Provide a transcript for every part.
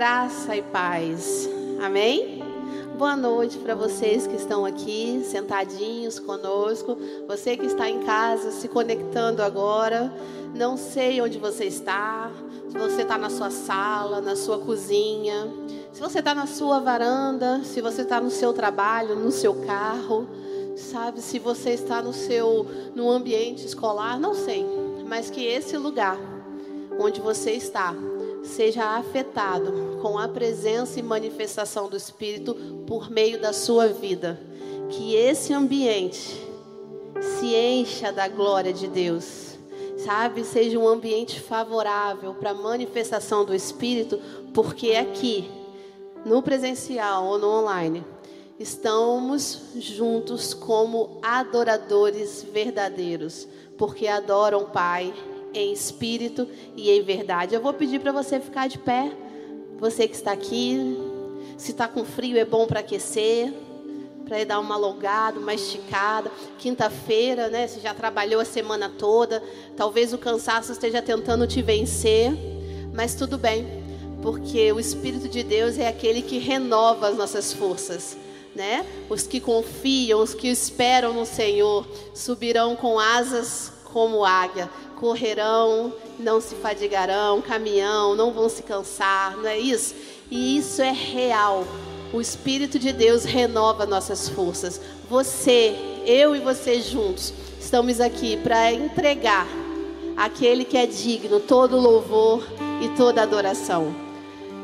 Graça e paz. Amém? Boa noite para vocês que estão aqui sentadinhos conosco. Você que está em casa se conectando agora. Não sei onde você está. Se você está na sua sala, na sua cozinha, se você está na sua varanda, se você está no seu trabalho, no seu carro, sabe? Se você está no seu no ambiente escolar, não sei. Mas que esse lugar onde você está seja afetado com a presença e manifestação do Espírito por meio da sua vida. Que esse ambiente se encha da glória de Deus, sabe? Seja um ambiente favorável para a manifestação do Espírito, porque aqui, no presencial ou no online, estamos juntos como adoradores verdadeiros, porque adoram o Pai em espírito e em verdade. Eu vou pedir para você ficar de pé. Você que está aqui, se está com frio é bom para aquecer, para dar uma alongada, uma esticada. Quinta-feira, né? Você já trabalhou a semana toda. Talvez o cansaço esteja tentando te vencer, mas tudo bem, porque o Espírito de Deus é aquele que renova as nossas forças. Né? Os que confiam, os que esperam no Senhor, subirão com asas como águia, correrão, não se fadigarão, caminhão, não vão se cansar, não é isso? E isso é real. O Espírito de Deus renova nossas forças. Você, eu e você juntos, estamos aqui para entregar aquele que é digno todo louvor e toda adoração.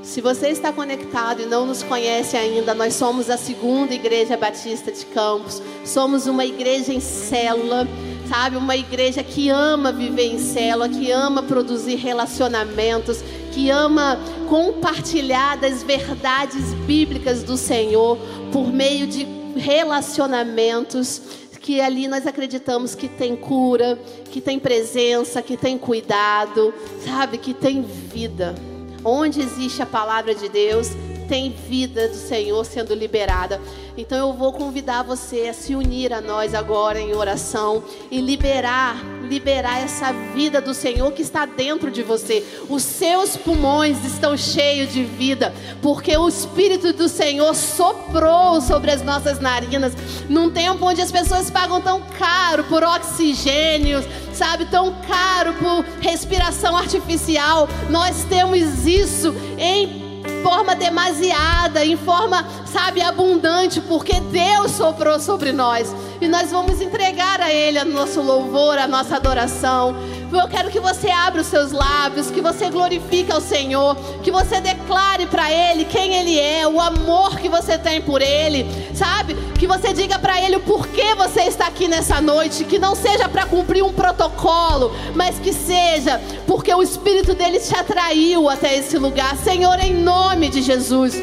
Se você está conectado e não nos conhece ainda, nós somos a segunda igreja batista de Campos. Somos uma igreja em célula sabe? Uma igreja que ama viver em célula, que ama produzir relacionamentos, que ama compartilhar das verdades bíblicas do Senhor por meio de relacionamentos que ali nós acreditamos que tem cura, que tem presença, que tem cuidado, sabe? Que tem vida. Onde existe a palavra de Deus, tem vida do Senhor sendo liberada. Então eu vou convidar você a se unir a nós agora em oração e liberar, liberar essa vida do Senhor que está dentro de você. Os seus pulmões estão cheios de vida, porque o Espírito do Senhor soprou sobre as nossas narinas num tempo onde as pessoas pagam tão caro por oxigênio, sabe, tão caro por respiração artificial. Nós temos isso em forma demasiada, em forma, sabe, abundante, porque Deus soprou sobre nós. E nós vamos entregar a Ele o nosso louvor, a nossa adoração. Eu quero que você abra os seus lábios, que você glorifique ao Senhor, que você declare para Ele quem Ele é, o amor que você tem por Ele, sabe? Que você diga para Ele o porquê você está aqui nessa noite, que não seja para cumprir um protocolo, mas que seja porque o Espírito dele te atraiu até esse lugar. Senhor, em nome de Jesus.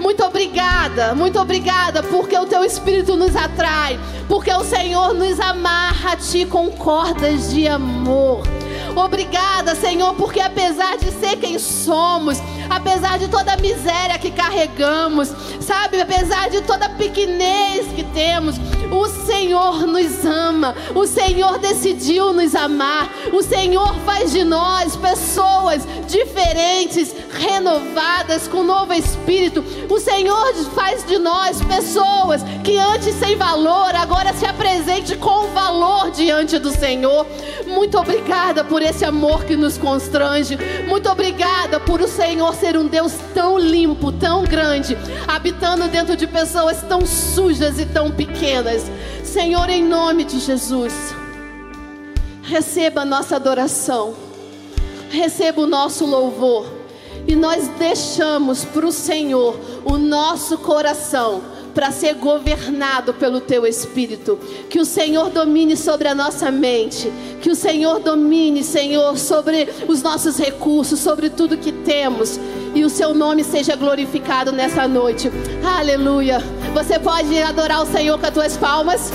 Muito obrigada, muito obrigada, porque o teu Espírito nos atrai, porque o Senhor nos amarra a ti com cordas de amor. Obrigada, Senhor, porque apesar de ser quem somos, apesar de toda a miséria que carregamos, sabe, apesar de toda a pequenez que temos, o Senhor nos ama, o Senhor decidiu nos amar, o Senhor faz de nós pessoas diferentes, renovadas, com novo espírito. O Senhor faz de nós pessoas que antes sem valor, agora se apresente com valor diante do Senhor. Muito obrigada por esse amor que nos constrange. Muito obrigada por o Senhor ser um Deus tão limpo, tão grande, habitando dentro de pessoas tão sujas e tão pequenas. Senhor, em nome de Jesus, receba a nossa adoração, receba o nosso louvor, e nós deixamos para o Senhor o nosso coração para ser governado pelo teu espírito. Que o Senhor domine sobre a nossa mente, que o Senhor domine, Senhor, sobre os nossos recursos, sobre tudo que temos. E o seu nome seja glorificado nessa noite. Aleluia. Você pode adorar o Senhor com as tuas palmas?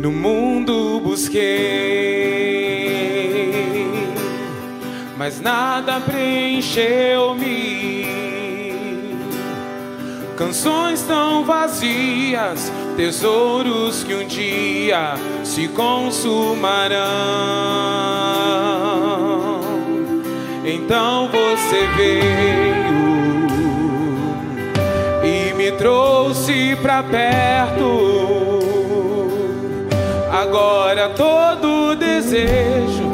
No mundo busquei, mas nada preencheu-me. Canções tão vazias, tesouros que um dia se consumarão. Então você veio e me trouxe pra perto. Agora todo desejo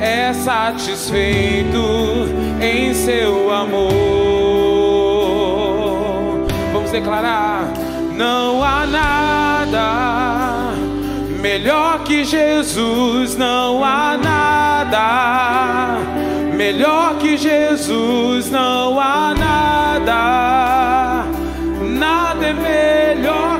é satisfeito em seu amor. Vamos declarar: não há nada melhor que Jesus, não há nada melhor que Jesus, não há nada, nada é melhor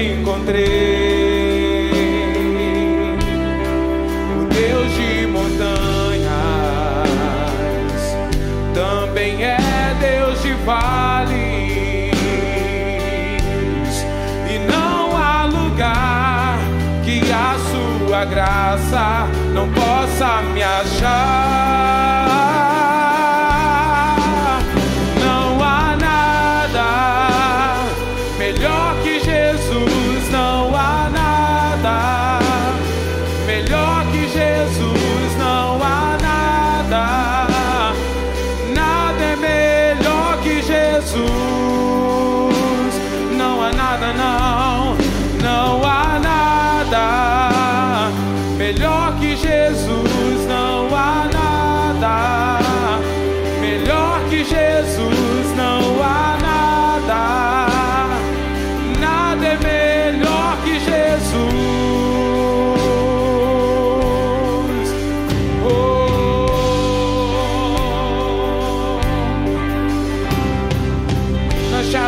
encontrei. O Deus de montanhas também é Deus de vales. E não há lugar que a sua graça não possa me achar.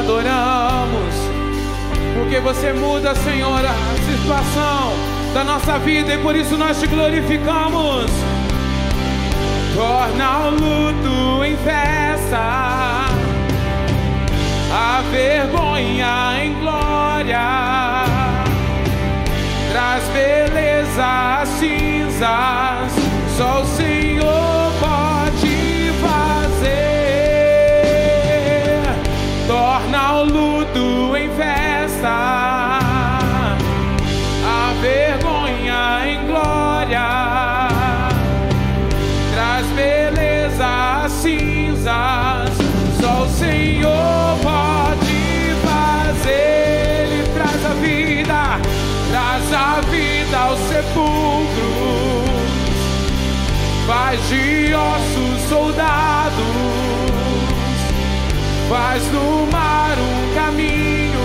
Adoramos, porque você muda, Senhor, a situação da nossa vida e por isso nós te glorificamos. Torna o luto em festa a vergonha em glória, traz beleza às cinzas, só o Senhor Torna o luto em festa, a vergonha em glória traz beleza às cinzas. Só o Senhor pode fazer. Ele traz a vida, traz a vida aos sepulcros, faz de ossos soldados, faz no mar um caminho.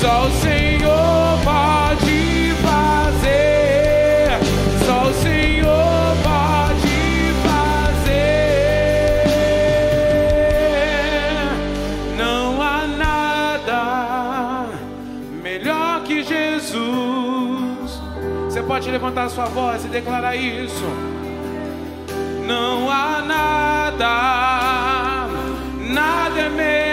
Só o Senhor pode fazer. Só o Senhor pode fazer. Não há nada melhor que Jesus. Você pode levantar sua voz e declarar isso. Não há nada, nada é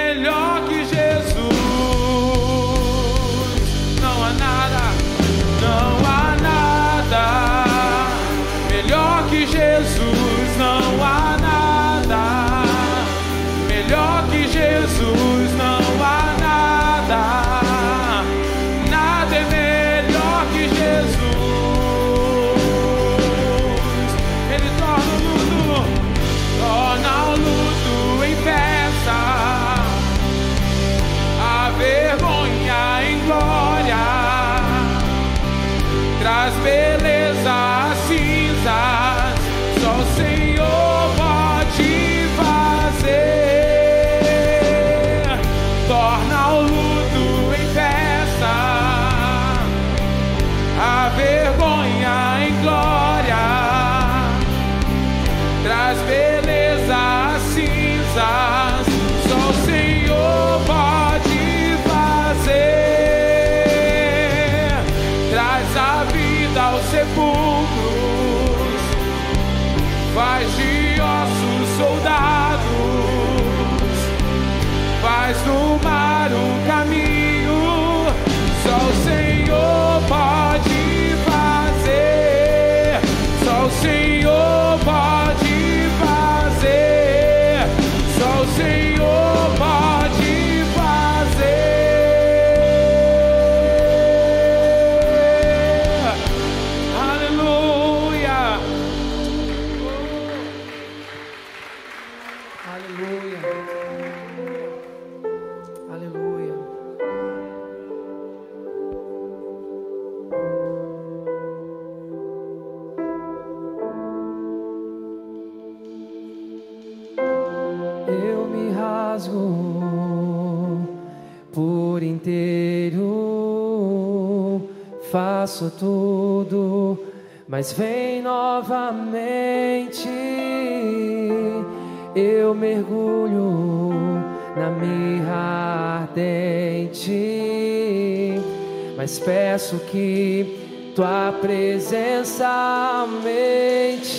mas vem novamente. Eu mergulho na mirra ardente, mas peço que tua presença mente.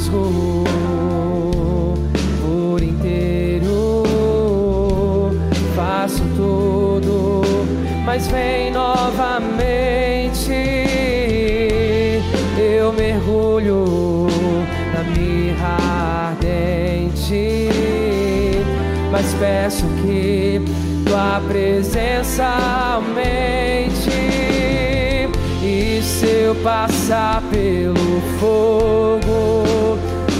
rasgou por inteiro. Faço tudo, mas vem novamente. Eu mergulho na mirra ardente, mas peço que tua presença. eu passar pelo fogo,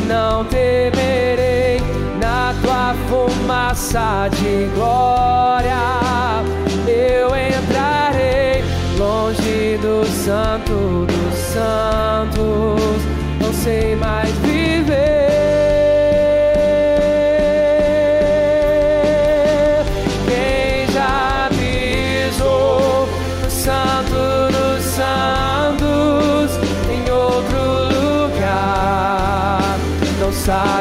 não temerei na tua fumaça de glória. Eu entrarei longe do santo dos santos, não sei mais passar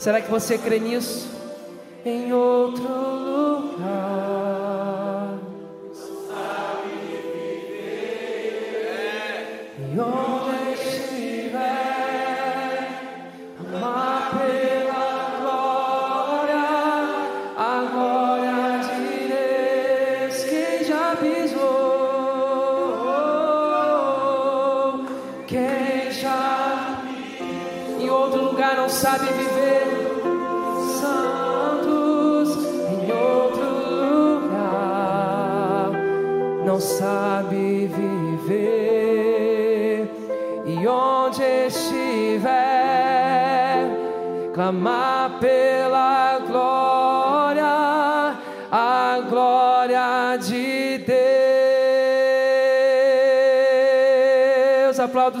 Será que você crê nisso?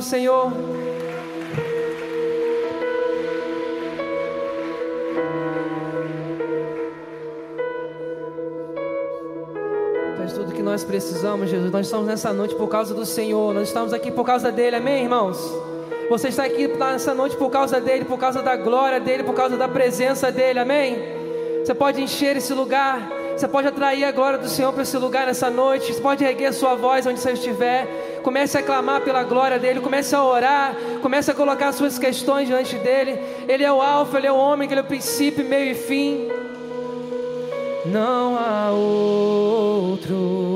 Deus aplauda o Senhor és tudo que nós precisamos, Jesus. Nós estamos nessa noite por causa do Senhor. Nós estamos aqui por causa dele, amém, irmãos? Você está aqui nessa noite por causa dele, por causa da glória dele, por causa da presença dele, amém? Você pode encher esse lugar. Você pode atrair a glória do Senhor para esse lugar nessa noite. Você pode erguer a sua voz onde você estiver. Comece a clamar pela glória dele. Comece a orar. Comece a colocar suas questões diante dele. Ele é o Alfa, ele é o homem, ele é o princípio, meio e fim. Não há outro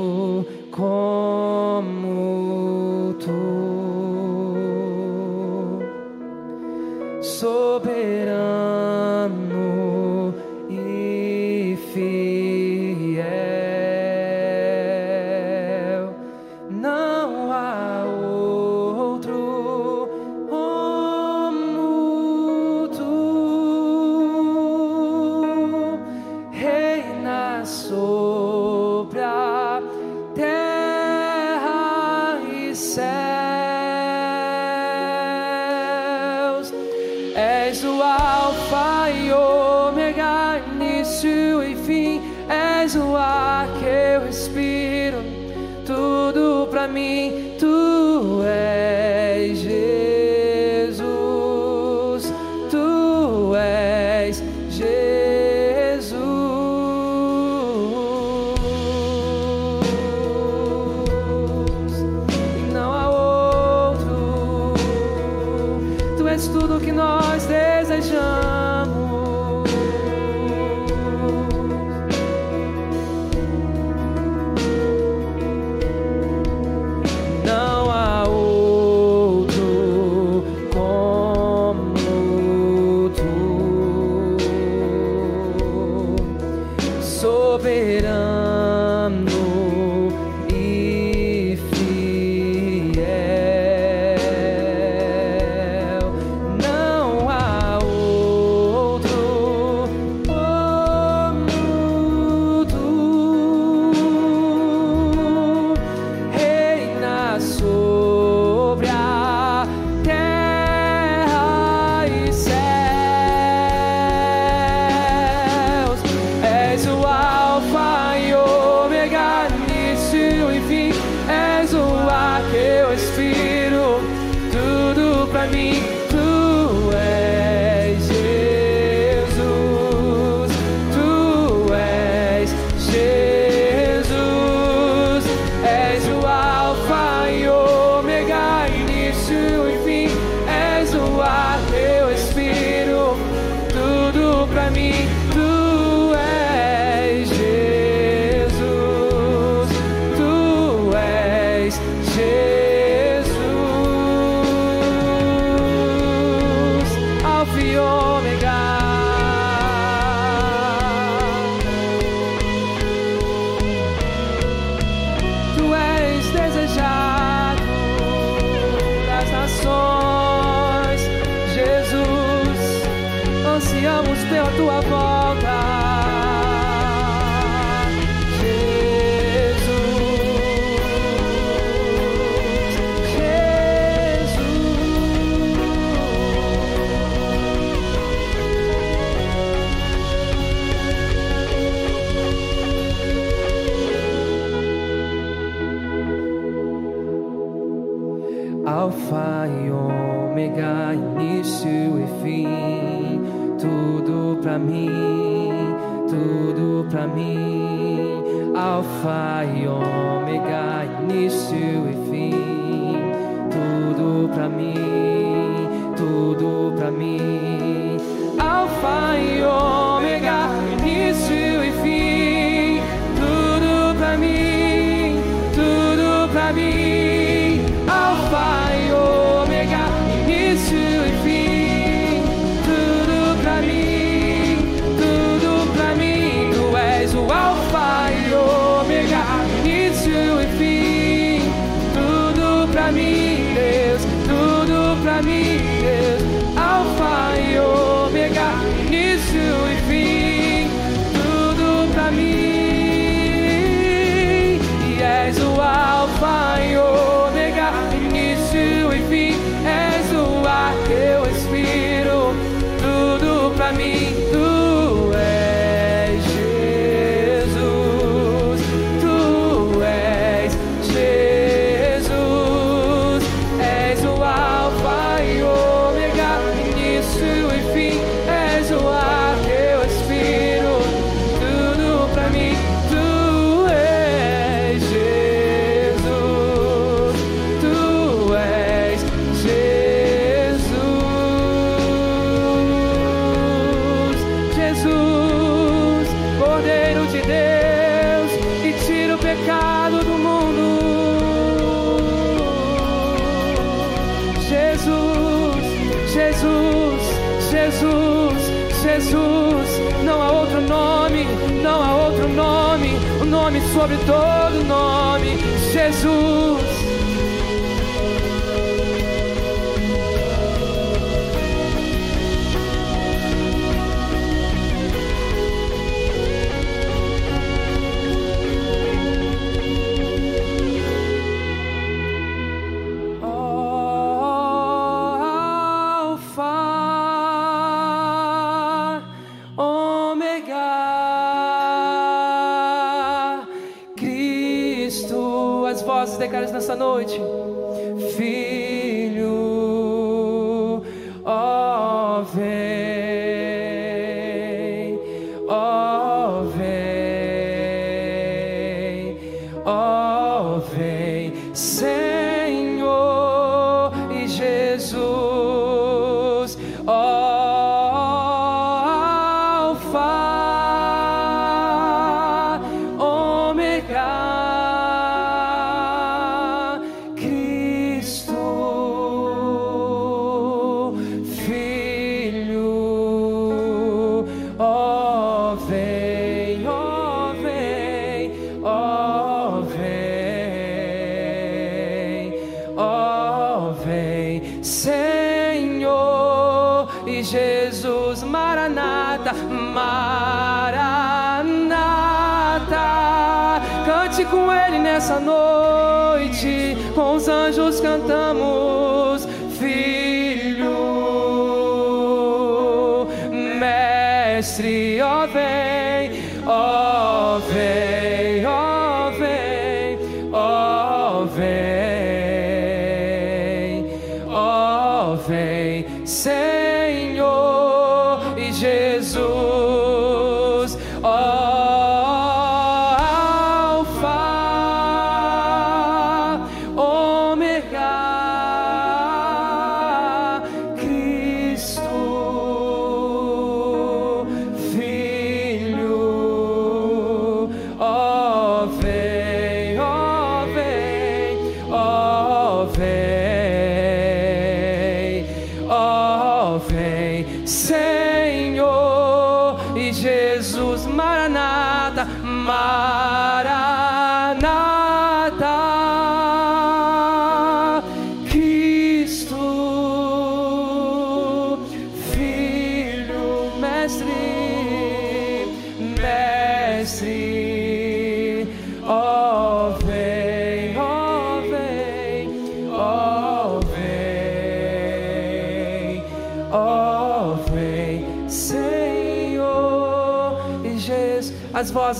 sobre todo nome, Jesus.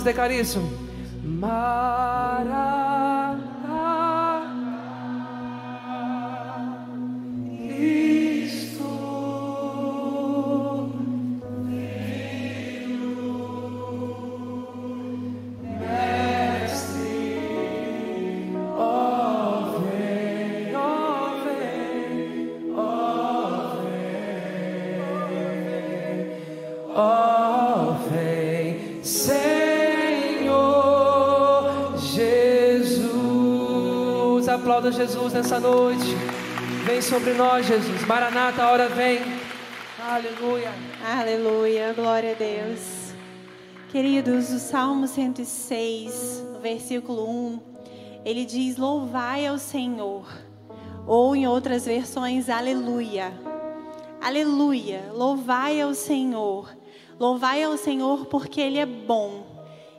As vozes declaram nessa noite. Vem sobre nós, Jesus. Maranata, a hora vem. Aleluia. Aleluia, glória a Deus. Queridos, o Salmo 106, no versículo 1, ele diz: Louvai ao Senhor. Ou em outras versões, Aleluia. Aleluia. Louvai ao Senhor. Louvai ao Senhor porque Ele é bom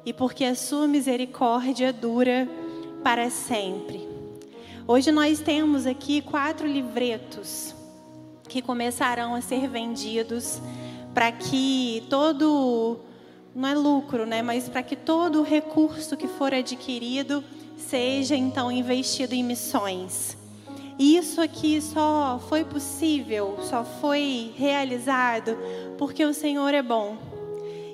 e porque a sua misericórdia dura para sempre. Hoje nós temos aqui quatro livretos que começarão a ser vendidos para que todo não é lucro, né, mas para que todo o recurso que for adquirido seja então investido em missões. E isso aqui só foi possível, só foi realizado porque o Senhor é bom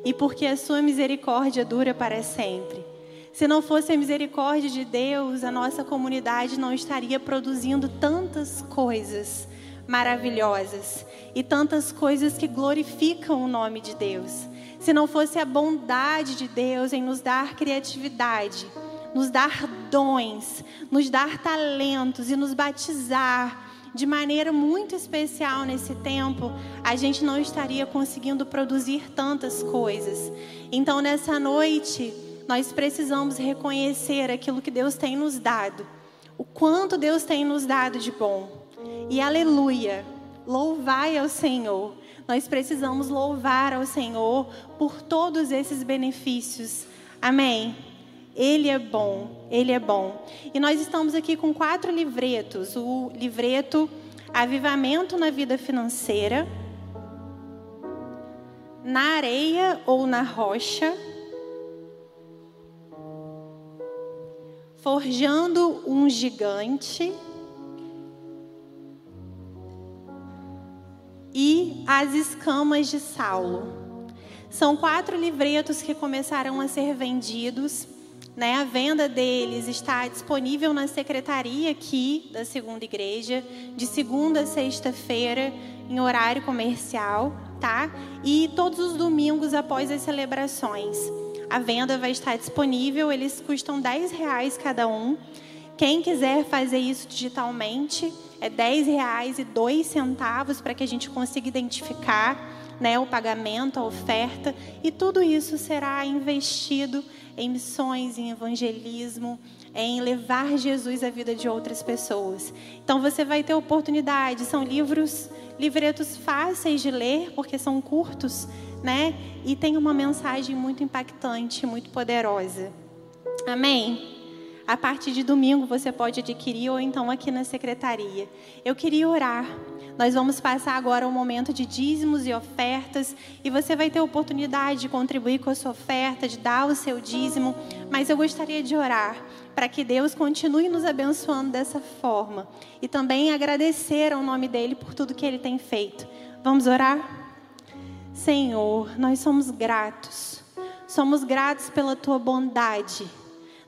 e porque a sua misericórdia dura para sempre. Se não fosse a misericórdia de Deus, a nossa comunidade não estaria produzindo tantas coisas maravilhosas e tantas coisas que glorificam o nome de Deus. Se não fosse a bondade de Deus em nos dar criatividade, nos dar dons, nos dar talentos e nos batizar de maneira muito especial nesse tempo, a gente não estaria conseguindo produzir tantas coisas. Então, nessa noite, nós precisamos reconhecer aquilo que Deus tem nos dado, o quanto Deus tem nos dado de bom. E aleluia, louvai ao Senhor. Nós precisamos louvar ao Senhor por todos esses benefícios. Amém. Ele é bom, ele é bom. E nós estamos aqui com quatro livretos: o livreto Avivamento na Vida Financeira, Na Areia ou na Rocha, Forjando um Gigante e As Escamas de Saulo. São quatro livretos que começarão a ser vendidos. Né? A venda deles está disponível na secretaria aqui da segunda igreja, de segunda a sexta-feira, em horário comercial, tá? E todos os domingos após as celebrações. A venda vai estar disponível, eles custam 10 reais cada um. Quem quiser fazer isso digitalmente, é 10 reais e dois centavos para que a gente consiga identificar né, o pagamento, a oferta, e tudo isso será investido em missões, em evangelismo, em levar Jesus à vida de outras pessoas. Então você vai ter oportunidade, são livros, livretos fáceis de ler, porque são curtos, né? E tem uma mensagem muito impactante, muito poderosa. Amém? A partir de domingo você pode adquirir ou então aqui na secretaria. Eu queria orar Nós vamos passar agora um momento de dízimos e ofertas e você vai ter a oportunidade de contribuir com a sua oferta, de dar o seu dízimo, mas eu gostaria de orar para que Deus continue nos abençoando dessa forma e também agradecer ao nome dele por tudo que ele tem feito. Vamos orar? Senhor, nós somos gratos. Somos gratos pela tua bondade.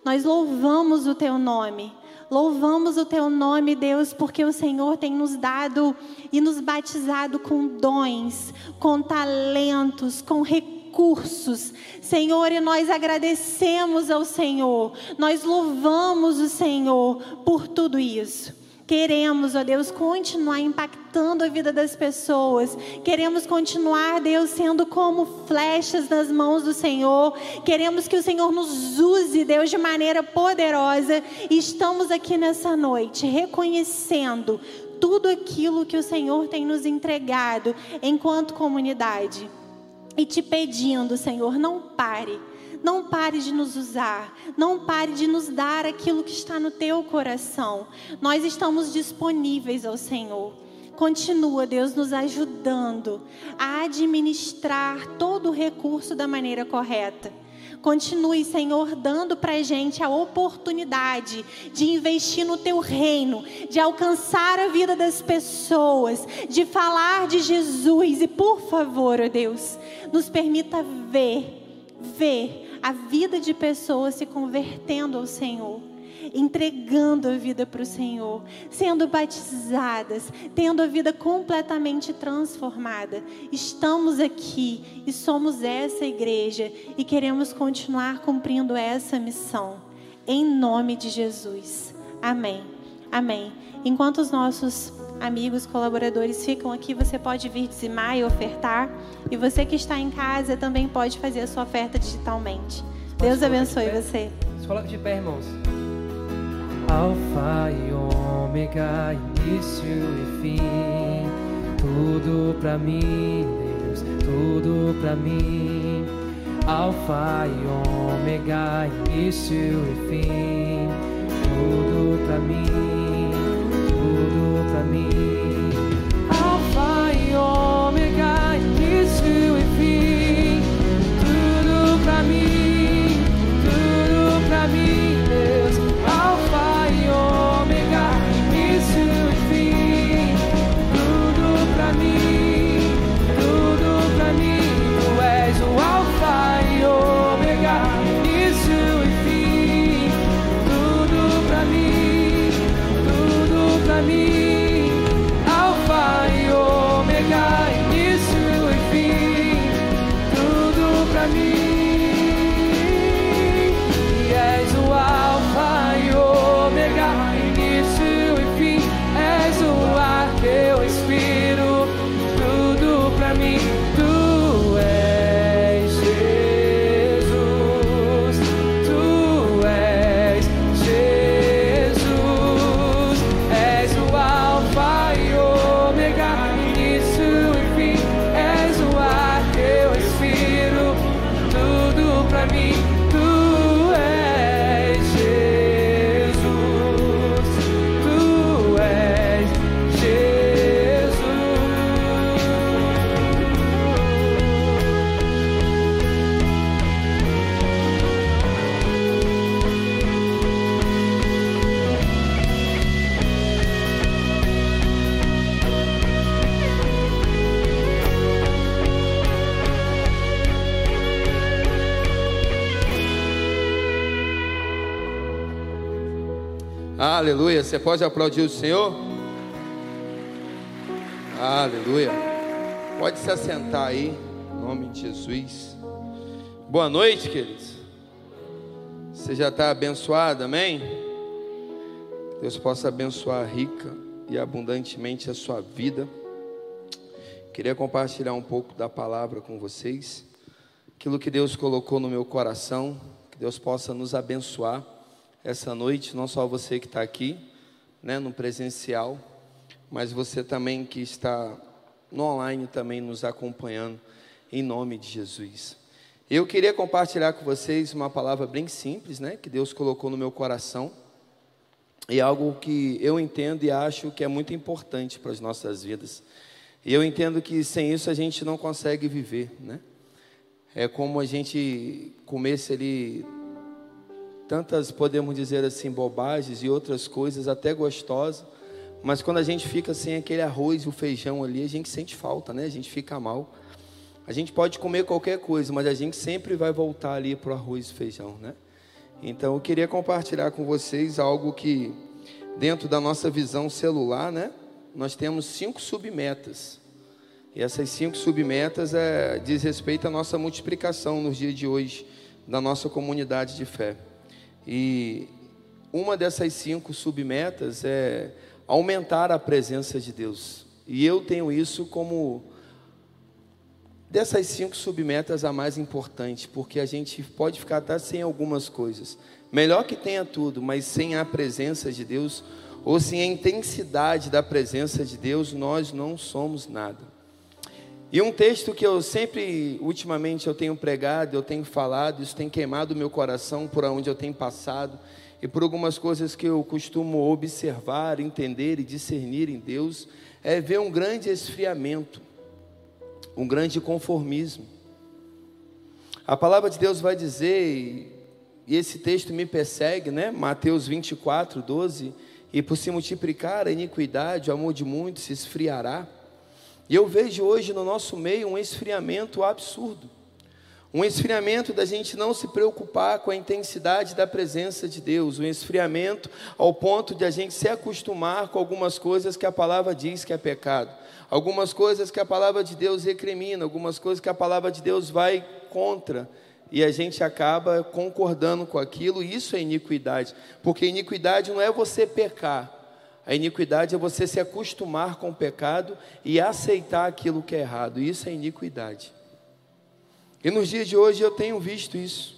Nós louvamos o teu nome. Louvamos o teu nome, Deus, porque o Senhor tem nos dado e nos batizado com dons, com talentos, com recursos. Senhor, e nós agradecemos ao Senhor. Nós louvamos o Senhor por tudo isso. Queremos, ó Deus, continuar impactando a vida das pessoas. Queremos continuar, Deus, sendo como flechas nas mãos do Senhor. Queremos que o Senhor nos use, Deus, de maneira poderosa. E estamos aqui nessa noite reconhecendo tudo aquilo que o Senhor tem nos entregado enquanto comunidade. E te pedindo, Senhor, não pare não pare de nos usar. Não pare de nos dar aquilo que está no teu coração. Nós estamos disponíveis ao Senhor. Continua, Deus, nos ajudando a administrar todo o recurso da maneira correta. Continue, Senhor, dando para a gente a oportunidade de investir no Teu reino, de alcançar a vida das pessoas, de falar de Jesus. E, por favor, ó Deus, nos permita ver, ver a vida de pessoas se convertendo ao Senhor, entregando a vida para o Senhor, sendo batizadas, tendo a vida completamente transformada. Estamos aqui e somos essa igreja e queremos continuar cumprindo essa missão. Em nome de Jesus. Amém. Amém. Enquanto os nossos amigos, colaboradores ficam aqui, você pode vir dizimar e ofertar. E você que está em casa também pode fazer a sua oferta digitalmente. Deus abençoe você. Se coloca de pé, irmãos. Alfa e ômega, início e fim. Tudo pra mim, Deus, tudo pra mim. Alfa e ômega, início e fim. Tudo pra mim, tudo Aleluia. Você pode aplaudir o Senhor? Aleluia. Pode se assentar aí, em nome de Jesus. Boa noite, queridos. Você já está abençoado, amém? Deus possa abençoar rica e abundantemente a sua vida. Queria compartilhar um pouco da palavra com vocês. Aquilo que Deus colocou no meu coração, que Deus possa nos abençoar essa noite, não só você que está aqui, né, no presencial, mas você também que está no online também nos acompanhando, em nome de Jesus. Eu queria compartilhar com vocês uma palavra bem simples, né, que Deus colocou no meu coração. e algo que eu entendo e acho que é muito importante para as nossas vidas. E eu entendo que sem isso a gente não consegue viver, né? É como a gente comesse ali tantas, podemos dizer assim, bobagens e outras coisas até gostosas, mas quando a gente fica sem aquele arroz e o feijão ali, a gente sente falta, né? A gente fica mal. A gente pode comer qualquer coisa, mas a gente sempre vai voltar ali para o arroz e feijão, né? Então eu queria compartilhar com vocês algo que, dentro da nossa visão celular, né? Nós temos cinco submetas. E essas cinco submetas é, diz respeito à nossa multiplicação nos dias de hoje, da nossa comunidade de fé. E uma dessas cinco submetas é aumentar a presença de Deus. E eu tenho isso como dessas cinco submetas a mais importante, porque a gente pode ficar até sem algumas coisas. Melhor que tenha tudo, mas sem a presença de Deus, ou sem a intensidade da presença de Deus, nós não somos nada. E um texto que eu sempre, ultimamente, eu tenho pregado, eu tenho falado, isso tem queimado o meu coração por onde eu tenho passado e por algumas coisas que eu costumo observar, entender e discernir em Deus, é ver um grande esfriamento, um grande conformismo. A palavra de Deus vai dizer, e esse texto me persegue, né? Mateus 24, 12, e por se multiplicar a iniquidade, o amor de muitos se esfriará. E eu vejo hoje no nosso meio um esfriamento absurdo. Um esfriamento da gente não se preocupar com a intensidade da presença de Deus, um esfriamento ao ponto de a gente se acostumar com algumas coisas que a palavra diz que é pecado, algumas coisas que a palavra de Deus recrimina, algumas coisas que a palavra de Deus vai contra, e a gente acaba concordando com aquilo, e isso é iniquidade, porque iniquidade não é você pecar, a iniquidade é você se acostumar com o pecado e aceitar aquilo que é errado. Isso é iniquidade. E nos dias de hoje eu tenho visto isso.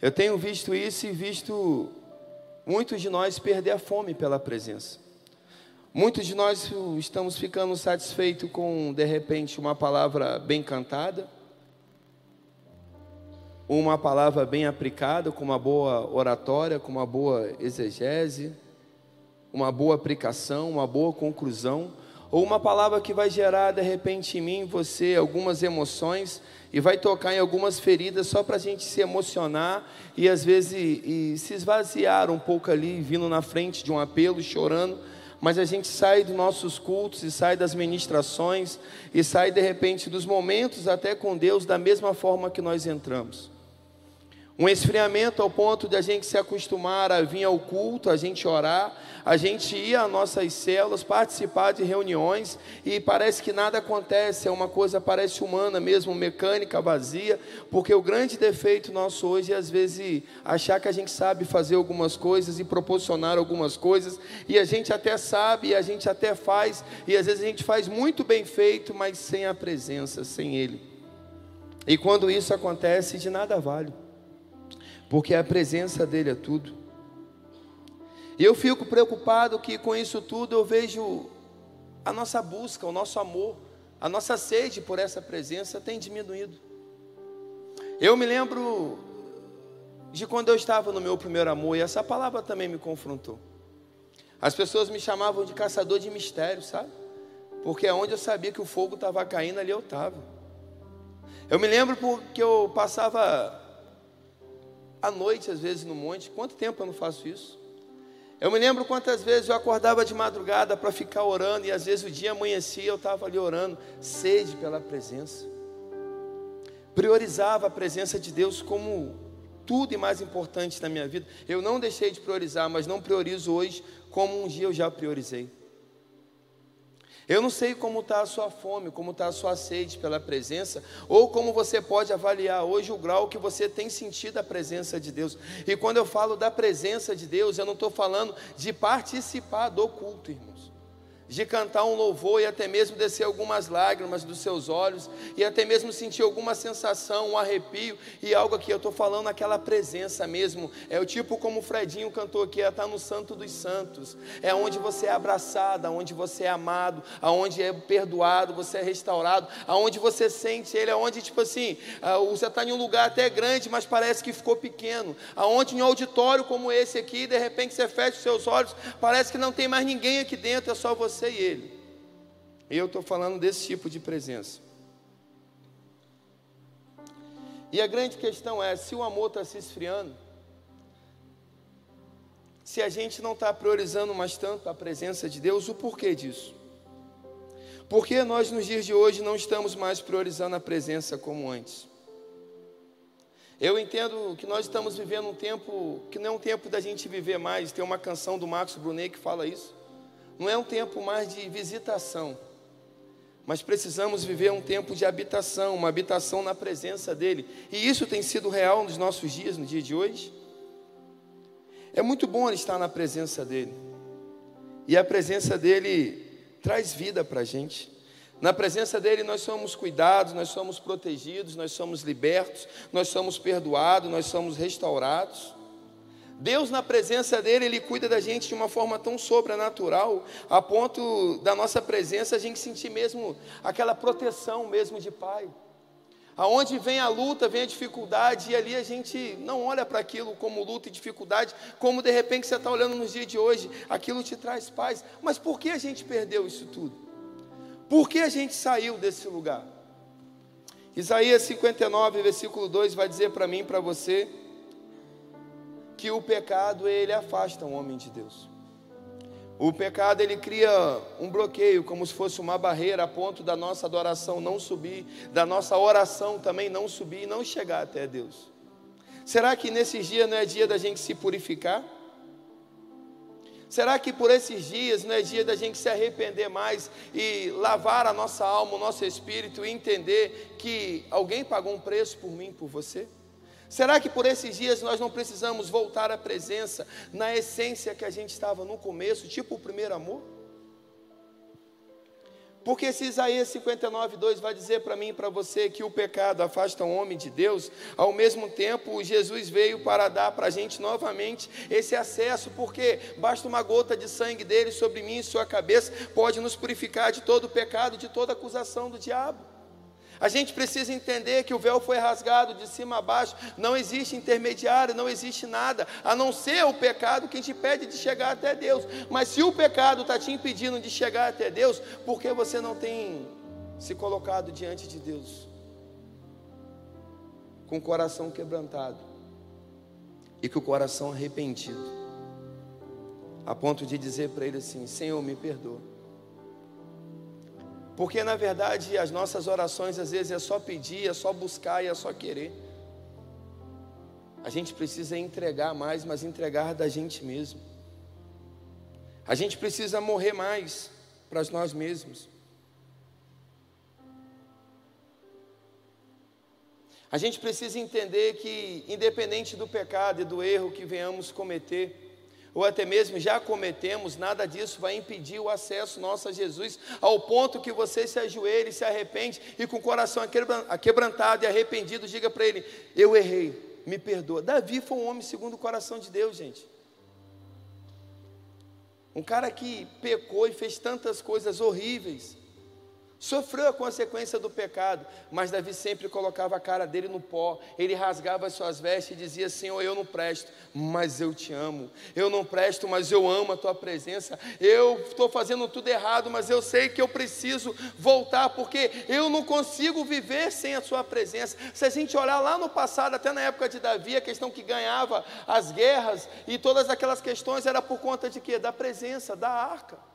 Eu tenho visto isso e visto muitos de nós perder a fome pela presença. Muitos de nós estamos ficando satisfeitos com, de repente, uma palavra bem cantada, uma palavra bem aplicada, com uma boa oratória, com uma boa exegese uma boa aplicação, uma boa conclusão, ou uma palavra que vai gerar de repente em mim, você, algumas emoções e vai tocar em algumas feridas só para a gente se emocionar e às vezes e, e se esvaziar um pouco ali, vindo na frente de um apelo, chorando. Mas a gente sai dos nossos cultos e sai das ministrações e sai de repente dos momentos até com Deus da mesma forma que nós entramos. Um esfriamento ao ponto de a gente se acostumar a vir ao culto, a gente orar, a gente ir às nossas células, participar de reuniões e parece que nada acontece, é uma coisa parece humana mesmo, mecânica, vazia, porque o grande defeito nosso hoje é às vezes achar que a gente sabe fazer algumas coisas e proporcionar algumas coisas, e a gente até sabe, e a gente até faz, e às vezes a gente faz muito bem feito, mas sem a presença, sem Ele. E quando isso acontece, de nada vale porque a presença dele é tudo. E eu fico preocupado que com isso tudo eu vejo a nossa busca, o nosso amor, a nossa sede por essa presença tem diminuído. Eu me lembro de quando eu estava no meu primeiro amor, e essa palavra também me confrontou. As pessoas me chamavam de caçador de mistério, sabe? Porque onde eu sabia que o fogo estava caindo, ali eu estava. Eu me lembro porque eu passava à noite, às vezes, no monte. Quanto tempo eu não faço isso? Eu me lembro quantas vezes eu acordava de madrugada para ficar orando, e às vezes o dia amanhecia, eu estava ali orando, sede pela presença. Priorizava a presença de Deus como tudo e mais importante na minha vida. Eu não deixei de priorizar, mas não priorizo hoje como um dia eu já priorizei. Eu não sei como está a sua fome, como está a sua sede pela presença, ou como você pode avaliar hoje o grau que você tem sentido a presença de Deus. E quando eu falo da presença de Deus, eu não estou falando de participar do culto, irmãos. De cantar um louvor e até mesmo descer algumas lágrimas dos seus olhos e até mesmo sentir alguma sensação, um arrepio e algo aqui. Eu estou falando aquela presença mesmo. É o tipo como o Fredinho cantou aqui, é estar no Santo dos Santos. É onde você é abraçado, onde você é amado, aonde é perdoado, você é restaurado, aonde você sente Ele, aonde tipo assim, ah, você está em um lugar até grande, mas parece que ficou pequeno. Aonde em um auditório como esse aqui, de repente você fecha os seus olhos, parece que não tem mais ninguém aqui dentro, é só você você e ele. Eu estou falando desse tipo de presença. E a grande questão é: se o amor está se esfriando, se a gente não está priorizando mais tanto a presença de Deus, o porquê disso? Porque nós nos dias de hoje não estamos mais priorizando a presença como antes. Eu entendo que nós estamos vivendo um tempo que não é um tempo da gente viver mais. Tem uma canção do Marcos Brunet que fala isso. Não é um tempo mais de visitação, mas precisamos viver um tempo de habitação, uma habitação na presença dEle. E isso tem sido real nos nossos dias, no dia de hoje. É muito bom estar na presença dEle, e a presença dEle traz vida para a gente. Na presença dEle nós somos cuidados, nós somos protegidos, nós somos libertos, nós somos perdoados, nós somos restaurados. Deus, na presença dele, ele cuida da gente de uma forma tão sobrenatural, a ponto da nossa presença a gente sentir mesmo aquela proteção mesmo de pai. Aonde vem a luta, vem a dificuldade, e ali a gente não olha para aquilo como luta e dificuldade, como de repente você está olhando nos dias de hoje, aquilo te traz paz. Mas por que a gente perdeu isso tudo? Por que a gente saiu desse lugar? Isaías 59, versículo 2 vai dizer para mim para você que o pecado ele afasta um homem de Deus. O pecado ele cria um bloqueio, como se fosse uma barreira a ponto da nossa adoração não subir, da nossa oração também não subir e não chegar até Deus. Será que nesses dias não é dia da gente se purificar? Será que por esses dias não é dia da gente se arrepender mais e lavar a nossa alma, o nosso espírito e entender que alguém pagou um preço por mim, por você? Será que por esses dias nós não precisamos voltar à presença na essência que a gente estava no começo, tipo o primeiro amor? Porque se Isaías 59, 2 vai dizer para mim e para você que o pecado afasta o homem de Deus, ao mesmo tempo Jesus veio para dar para a gente novamente esse acesso, porque basta uma gota de sangue dele sobre mim e sua cabeça, pode nos purificar de todo o pecado, de toda acusação do diabo. A gente precisa entender que o véu foi rasgado de cima a baixo, não existe intermediário, não existe nada, a não ser o pecado que te impede de chegar até Deus. Mas se o pecado está te impedindo de chegar até Deus, por que você não tem se colocado diante de Deus? Com o coração quebrantado e com o coração arrependido, a ponto de dizer para Ele assim: Senhor, me perdoa. Porque na verdade as nossas orações às vezes é só pedir, é só buscar e é só querer. A gente precisa entregar mais, mas entregar da gente mesmo. A gente precisa morrer mais para nós mesmos. A gente precisa entender que, independente do pecado e do erro que venhamos cometer, ou até mesmo já cometemos, nada disso vai impedir o acesso nosso a Jesus, ao ponto que você se ajoelhe, se arrepende e com o coração aquebrantado e arrependido, diga para ele: Eu errei, me perdoa. Davi foi um homem segundo o coração de Deus, gente. Um cara que pecou e fez tantas coisas horríveis, Sofreu a consequência do pecado, mas Davi sempre colocava a cara dele no pó, ele rasgava as suas vestes e dizia: Senhor, eu não presto, mas eu te amo. Eu não presto, mas eu amo a tua presença. Eu estou fazendo tudo errado, mas eu sei que eu preciso voltar, porque eu não consigo viver sem a sua presença. Se a gente olhar lá no passado, até na época de Davi, a questão que ganhava as guerras e todas aquelas questões era por conta de quê? Da presença, da arca.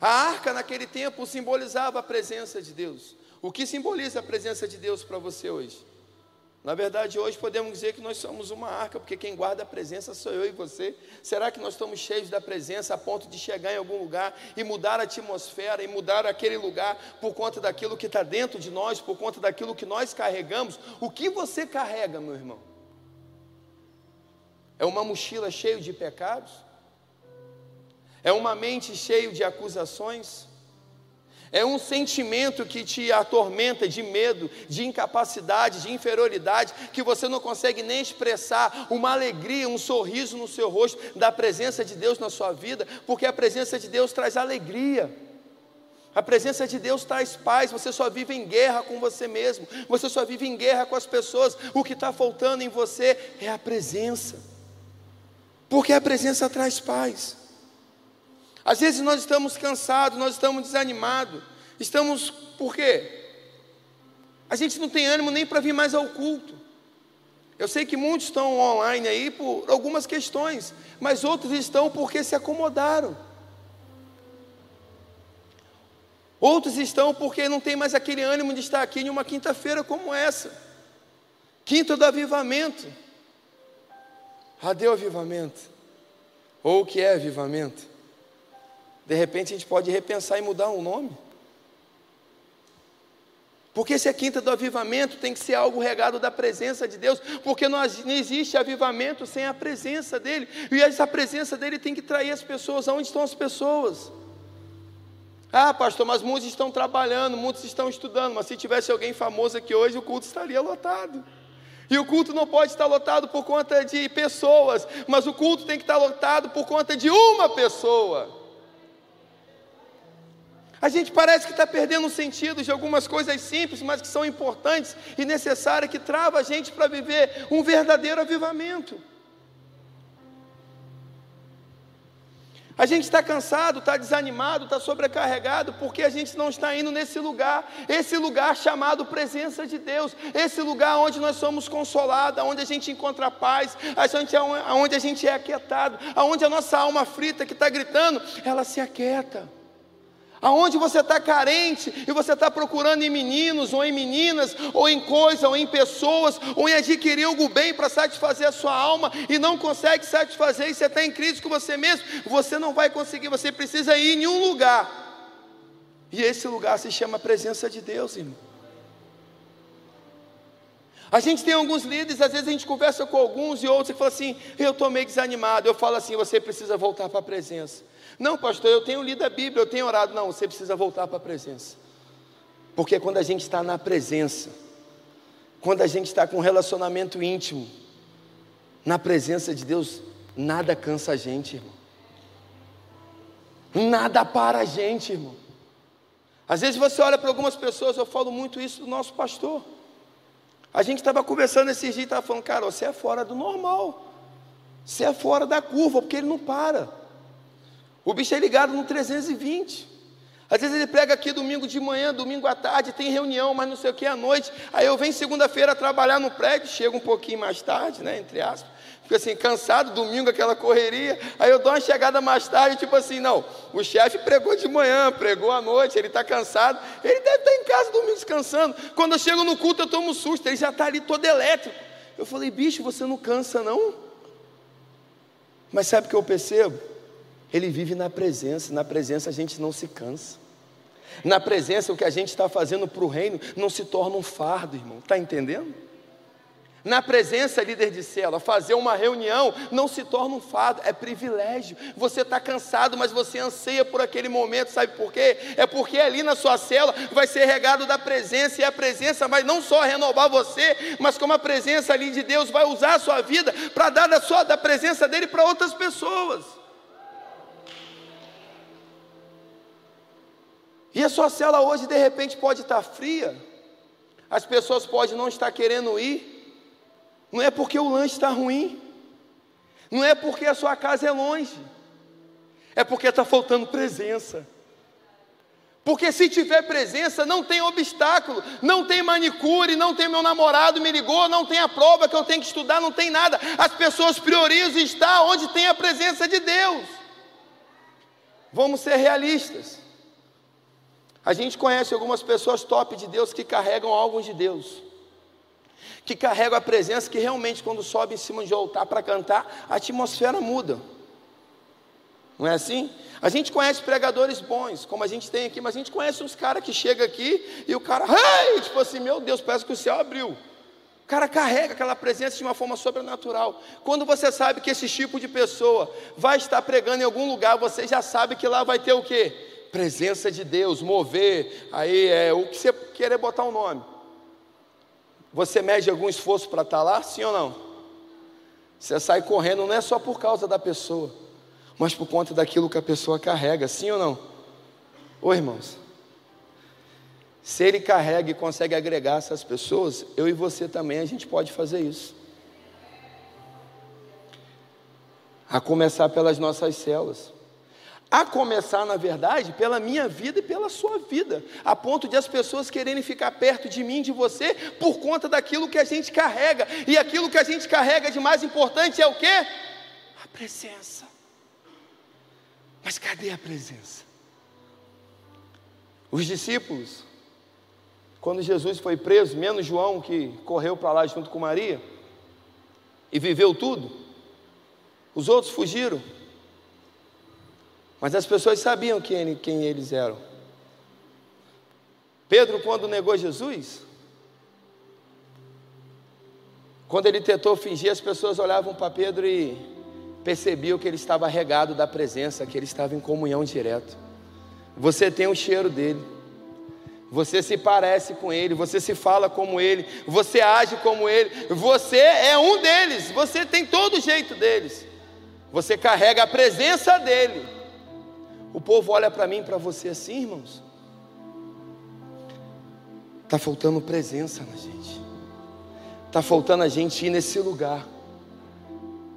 A arca naquele tempo simbolizava a presença de Deus. O que simboliza a presença de Deus para você hoje? Na verdade, hoje podemos dizer que nós somos uma arca, porque quem guarda a presença sou eu e você. Será que nós estamos cheios da presença a ponto de chegar em algum lugar e mudar a atmosfera e mudar aquele lugar por conta daquilo que está dentro de nós, por conta daquilo que nós carregamos? O que você carrega, meu irmão? É uma mochila cheia de pecados? É uma mente cheia de acusações? É um sentimento que te atormenta de medo, de incapacidade, de inferioridade, que você não consegue nem expressar uma alegria, um sorriso no seu rosto da presença de Deus na sua vida, porque a presença de Deus traz alegria. A presença de Deus traz paz, você só vive em guerra com você mesmo, você só vive em guerra com as pessoas. O que está faltando em você é a presença, porque a presença traz paz. Às vezes nós estamos cansados, nós estamos desanimados, estamos, por quê? A gente não tem ânimo nem para vir mais ao culto. Eu sei que muitos estão online aí por algumas questões, mas outros estão porque se acomodaram. Outros estão porque não tem mais aquele ânimo de estar aqui em uma quinta-feira como essa. Quinta do avivamento. Adeu avivamento. Ou o que é avivamento? De repente a gente pode repensar e mudar o nome. Porque se é quinta do avivamento, tem que ser algo regado da presença de Deus, porque não existe avivamento sem a presença dEle, e essa presença dEle tem que trair as pessoas, aonde estão as pessoas? Ah, pastor, mas muitos estão trabalhando, muitos estão estudando, mas se tivesse alguém famoso aqui hoje, o culto estaria lotado. E o culto não pode estar lotado por conta de pessoas, mas o culto tem que estar lotado por conta de uma pessoa. A gente parece que está perdendo o sentido de algumas coisas simples, mas que são importantes e necessárias, que trava a gente para viver um verdadeiro avivamento. A gente está cansado, está desanimado, está sobrecarregado, porque a gente não está indo nesse lugar, esse lugar chamado presença de Deus, esse lugar onde nós somos consolados, onde a gente encontra paz, onde a gente é aquietado, onde a nossa alma frita que está gritando, ela se aquieta. Aonde você está carente e você está procurando em meninos, ou em meninas, ou em coisas, ou em pessoas, ou em adquirir algo bem para satisfazer a sua alma e não consegue satisfazer, e você está em crise com você mesmo, você não vai conseguir, você precisa ir em um lugar. E esse lugar se chama presença de Deus, irmão. A gente tem alguns líderes, às vezes a gente conversa com alguns e outros e fala assim: eu estou meio desanimado. Eu falo assim: você precisa voltar para a presença. Não, pastor, eu tenho lido a Bíblia, eu tenho orado. Não, você precisa voltar para a presença. Porque quando a gente está na presença, quando a gente está com um relacionamento íntimo, na presença de Deus, nada cansa a gente, irmão. Nada para a gente, irmão. Às vezes você olha para algumas pessoas, eu falo muito isso do nosso pastor. A gente estava conversando esses dias e estava falando, cara, você é fora do normal. Você é fora da curva, porque ele não para. O bicho é ligado no 320. Às vezes ele prega aqui domingo de manhã, domingo à tarde, tem reunião, mas não sei o que à noite. Aí eu venho segunda-feira trabalhar no prédio, chego um pouquinho mais tarde, né, entre aspas. Fico assim, cansado, domingo aquela correria. Aí eu dou uma chegada mais tarde, tipo assim, não, o chefe pregou de manhã, pregou à noite, ele está cansado. Ele deve estar em casa domingo descansando. Quando eu chego no culto, eu tomo susto, ele já está ali todo elétrico. Eu falei, bicho, você não cansa não? Mas sabe o que eu percebo? Ele vive na presença, na presença a gente não se cansa. Na presença, o que a gente está fazendo para o reino não se torna um fardo, irmão, está entendendo? Na presença, líder de célula, fazer uma reunião não se torna um fardo, é privilégio. Você está cansado, mas você anseia por aquele momento, sabe por quê? É porque ali na sua célula vai ser regado da presença, e a presença vai não só renovar você, mas como a presença ali de Deus vai usar a sua vida para dar da, sua, da presença dele para outras pessoas. E a sua cela hoje de repente pode estar fria, as pessoas podem não estar querendo ir, não é porque o lanche está ruim, não é porque a sua casa é longe, é porque está faltando presença. Porque se tiver presença, não tem obstáculo, não tem manicure, não tem meu namorado me ligou, não tem a prova que eu tenho que estudar, não tem nada. As pessoas priorizam estar onde tem a presença de Deus. Vamos ser realistas. A gente conhece algumas pessoas top de Deus que carregam algo de Deus, que carregam a presença que realmente, quando sobe em cima de altar para cantar, a atmosfera muda. Não é assim? A gente conhece pregadores bons, como a gente tem aqui, mas a gente conhece uns caras que chegam aqui e o cara, hey! tipo assim, meu Deus, parece que o céu abriu. O cara carrega aquela presença de uma forma sobrenatural. Quando você sabe que esse tipo de pessoa vai estar pregando em algum lugar, você já sabe que lá vai ter o quê? Presença de Deus, mover. Aí é o que você querer botar o um nome. Você mede algum esforço para estar lá, sim ou não? Você sai correndo não é só por causa da pessoa, mas por conta daquilo que a pessoa carrega, sim ou não? Oi, irmãos. Se ele carrega e consegue agregar essas pessoas, eu e você também, a gente pode fazer isso. A começar pelas nossas células. A começar, na verdade, pela minha vida e pela sua vida, a ponto de as pessoas quererem ficar perto de mim, de você, por conta daquilo que a gente carrega. E aquilo que a gente carrega de mais importante é o que? A presença. Mas cadê a presença? Os discípulos quando Jesus foi preso, menos João que correu para lá junto com Maria e viveu tudo, os outros fugiram. Mas as pessoas sabiam quem, quem eles eram. Pedro, quando negou Jesus, quando ele tentou fingir, as pessoas olhavam para Pedro e percebiam que ele estava regado da presença, que ele estava em comunhão direto. Você tem o cheiro dele. Você se parece com ele, você se fala como ele, você age como ele, você é um deles, você tem todo o jeito deles. Você carrega a presença dele. Povo olha para mim, para você assim, irmãos. Está faltando presença na gente. Está faltando a gente ir nesse lugar.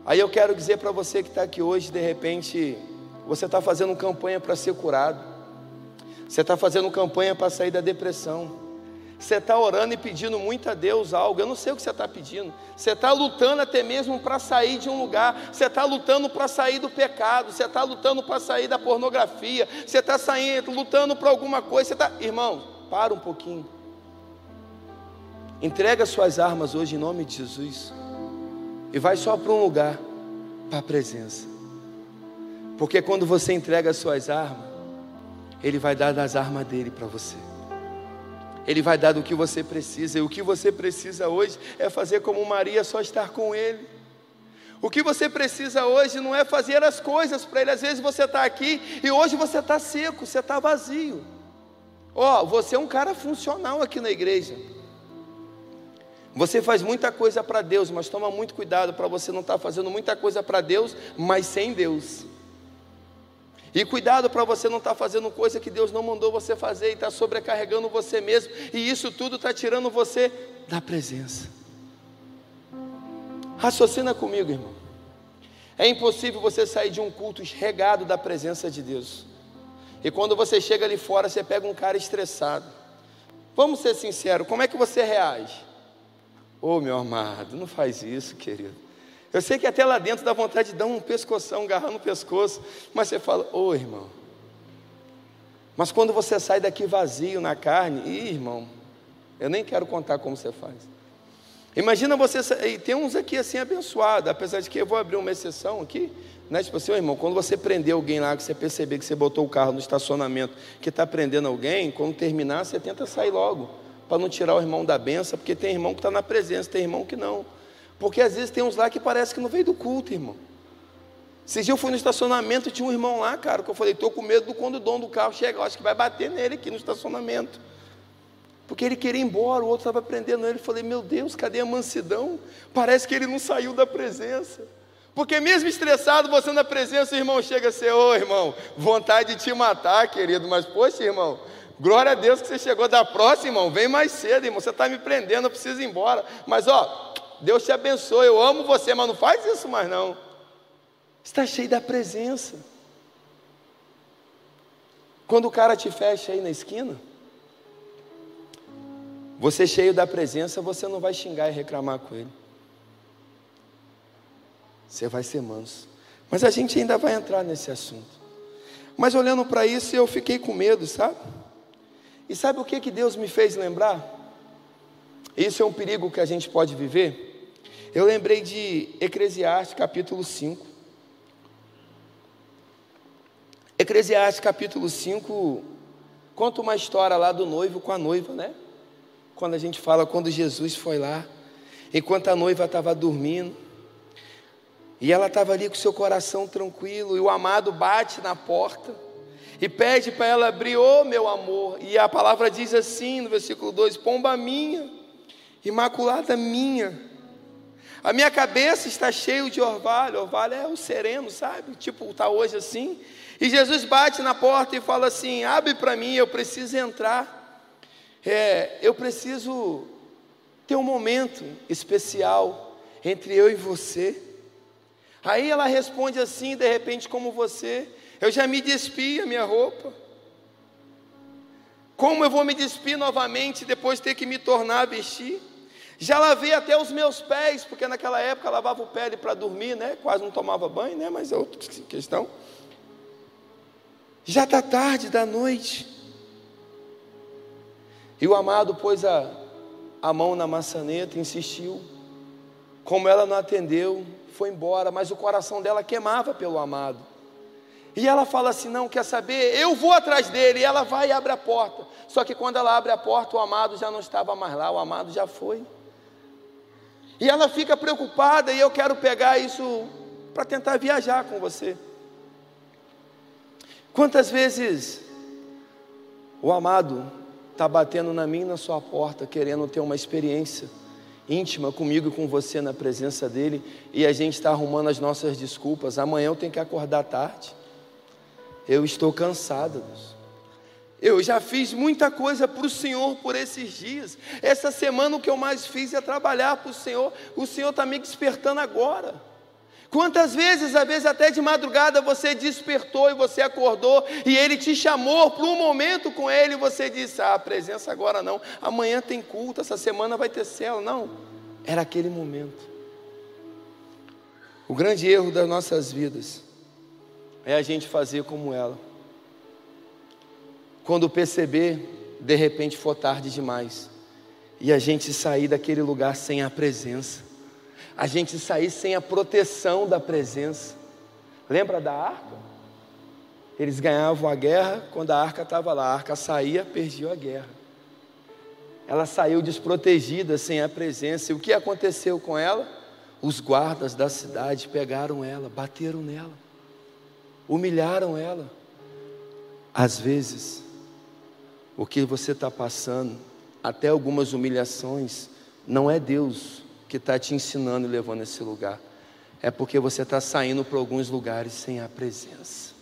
Aí eu quero dizer para você que está aqui hoje, de repente, você está fazendo campanha para ser curado. Você está fazendo campanha para sair da depressão. Você está orando e pedindo muito a Deus algo. Eu não sei o que você está pedindo. Você está lutando até mesmo para sair de um lugar. Você está lutando para sair do pecado. Você está lutando para sair da pornografia. Você está saindo, lutando para alguma coisa. Você está, irmão, para um pouquinho. Entrega suas armas hoje em nome de Jesus. E vai só para um lugar, para a presença. Porque quando você entrega as suas armas, ele vai dar das armas dele para você. Ele vai dar do que você precisa. E o que você precisa hoje é fazer como Maria, só estar com Ele. O que você precisa hoje não é fazer as coisas para Ele. Às vezes você está aqui e hoje você está seco, você está vazio. Ó, oh, você é um cara funcional aqui na igreja. Você faz muita coisa para Deus, mas toma muito cuidado para você não estar tá fazendo muita coisa para Deus, mas sem Deus. E cuidado para você não estar tá fazendo coisa que Deus não mandou você fazer e está sobrecarregando você mesmo, e isso tudo está tirando você da presença. Raciocina comigo, irmão. É impossível você sair de um culto regado da presença de Deus. E quando você chega ali fora, você pega um cara estressado. Vamos ser sinceros, como é que você reage? Ô oh, meu amado, não faz isso, querido. Eu sei que até lá dentro dá vontade de dar um pescoção, agarrar no pescoço, mas você fala, ô oh, irmão. Mas quando você sai daqui vazio na carne, irmão, eu nem quero contar como você faz. Imagina você, e tem uns aqui assim abençoados, apesar de que eu vou abrir uma exceção aqui, né? Tipo assim, oh, irmão, quando você prender alguém lá, que você perceber que você botou o carro no estacionamento, que está prendendo alguém, quando terminar, você tenta sair logo, para não tirar o irmão da benção, porque tem irmão que está na presença, tem irmão que não. Porque às vezes tem uns lá que parece que não veio do culto, irmão. Esses dias eu fui no estacionamento, tinha um irmão lá, cara, que eu falei, estou com medo do quando o dono do carro chegar, acho que vai bater nele aqui no estacionamento. Porque ele queria ir embora, o outro estava prendendo ele. Eu falei, meu Deus, cadê a mansidão? Parece que ele não saiu da presença. Porque mesmo estressado, você na presença, o irmão chega a ser, ô irmão, vontade de te matar, querido, mas poxa, irmão, glória a Deus que você chegou da próxima, irmão, vem mais cedo, irmão, você está me prendendo, eu preciso ir embora. Mas ó, Deus te abençoe, eu amo você, mas não faz isso mais não. Está cheio da presença. Quando o cara te fecha aí na esquina, você cheio da presença, você não vai xingar e reclamar com ele. Você vai ser manso. Mas a gente ainda vai entrar nesse assunto. Mas olhando para isso, eu fiquei com medo, sabe? E sabe o que, que Deus me fez lembrar? Isso é um perigo que a gente pode viver. Eu lembrei de Eclesiastes capítulo 5. Eclesiastes capítulo 5 conta uma história lá do noivo com a noiva, né? Quando a gente fala quando Jesus foi lá. enquanto a noiva estava dormindo. E ela estava ali com seu coração tranquilo, e o amado bate na porta e pede para ela abrir, ô oh, meu amor. E a palavra diz assim no versículo 2: Pomba minha, imaculada minha. A minha cabeça está cheia de orvalho, orvalho é o sereno, sabe? Tipo, está hoje assim. E Jesus bate na porta e fala assim: abre para mim, eu preciso entrar. É, eu preciso ter um momento especial entre eu e você. Aí ela responde assim, de repente, como você: Eu já me despi a minha roupa. Como eu vou me despir novamente depois de ter que me tornar a vestir? Já lavei até os meus pés, porque naquela época lavava o pé para dormir, né? Quase não tomava banho, né? Mas é outra questão. Já está tarde da noite. E o amado pôs a, a mão na maçaneta, insistiu. Como ela não atendeu, foi embora, mas o coração dela queimava pelo amado. E ela fala assim: Não, quer saber? Eu vou atrás dele. E ela vai e abre a porta. Só que quando ela abre a porta, o amado já não estava mais lá, o amado já foi. E ela fica preocupada, e eu quero pegar isso para tentar viajar com você. Quantas vezes o amado está batendo na minha e na sua porta, querendo ter uma experiência íntima comigo e com você na presença dele, e a gente está arrumando as nossas desculpas. Amanhã eu tenho que acordar tarde. Eu estou cansado. Deus. Eu já fiz muita coisa para o Senhor por esses dias. Essa semana o que eu mais fiz é trabalhar para o Senhor. O Senhor está me despertando agora. Quantas vezes, às vezes até de madrugada, você despertou e você acordou e Ele te chamou para um momento com Ele e você disse: Ah, a presença agora não, amanhã tem culto, essa semana vai ter céu. Não, era aquele momento. O grande erro das nossas vidas é a gente fazer como ela. Quando perceber, de repente for tarde demais. E a gente sair daquele lugar sem a presença. A gente sair sem a proteção da presença. Lembra da arca? Eles ganhavam a guerra quando a arca estava lá. A arca saía, perdia a guerra. Ela saiu desprotegida, sem a presença. E o que aconteceu com ela? Os guardas da cidade pegaram ela, bateram nela, humilharam ela. Às vezes, o que você está passando, até algumas humilhações, não é Deus que está te ensinando e levando esse lugar. É porque você está saindo para alguns lugares sem a presença.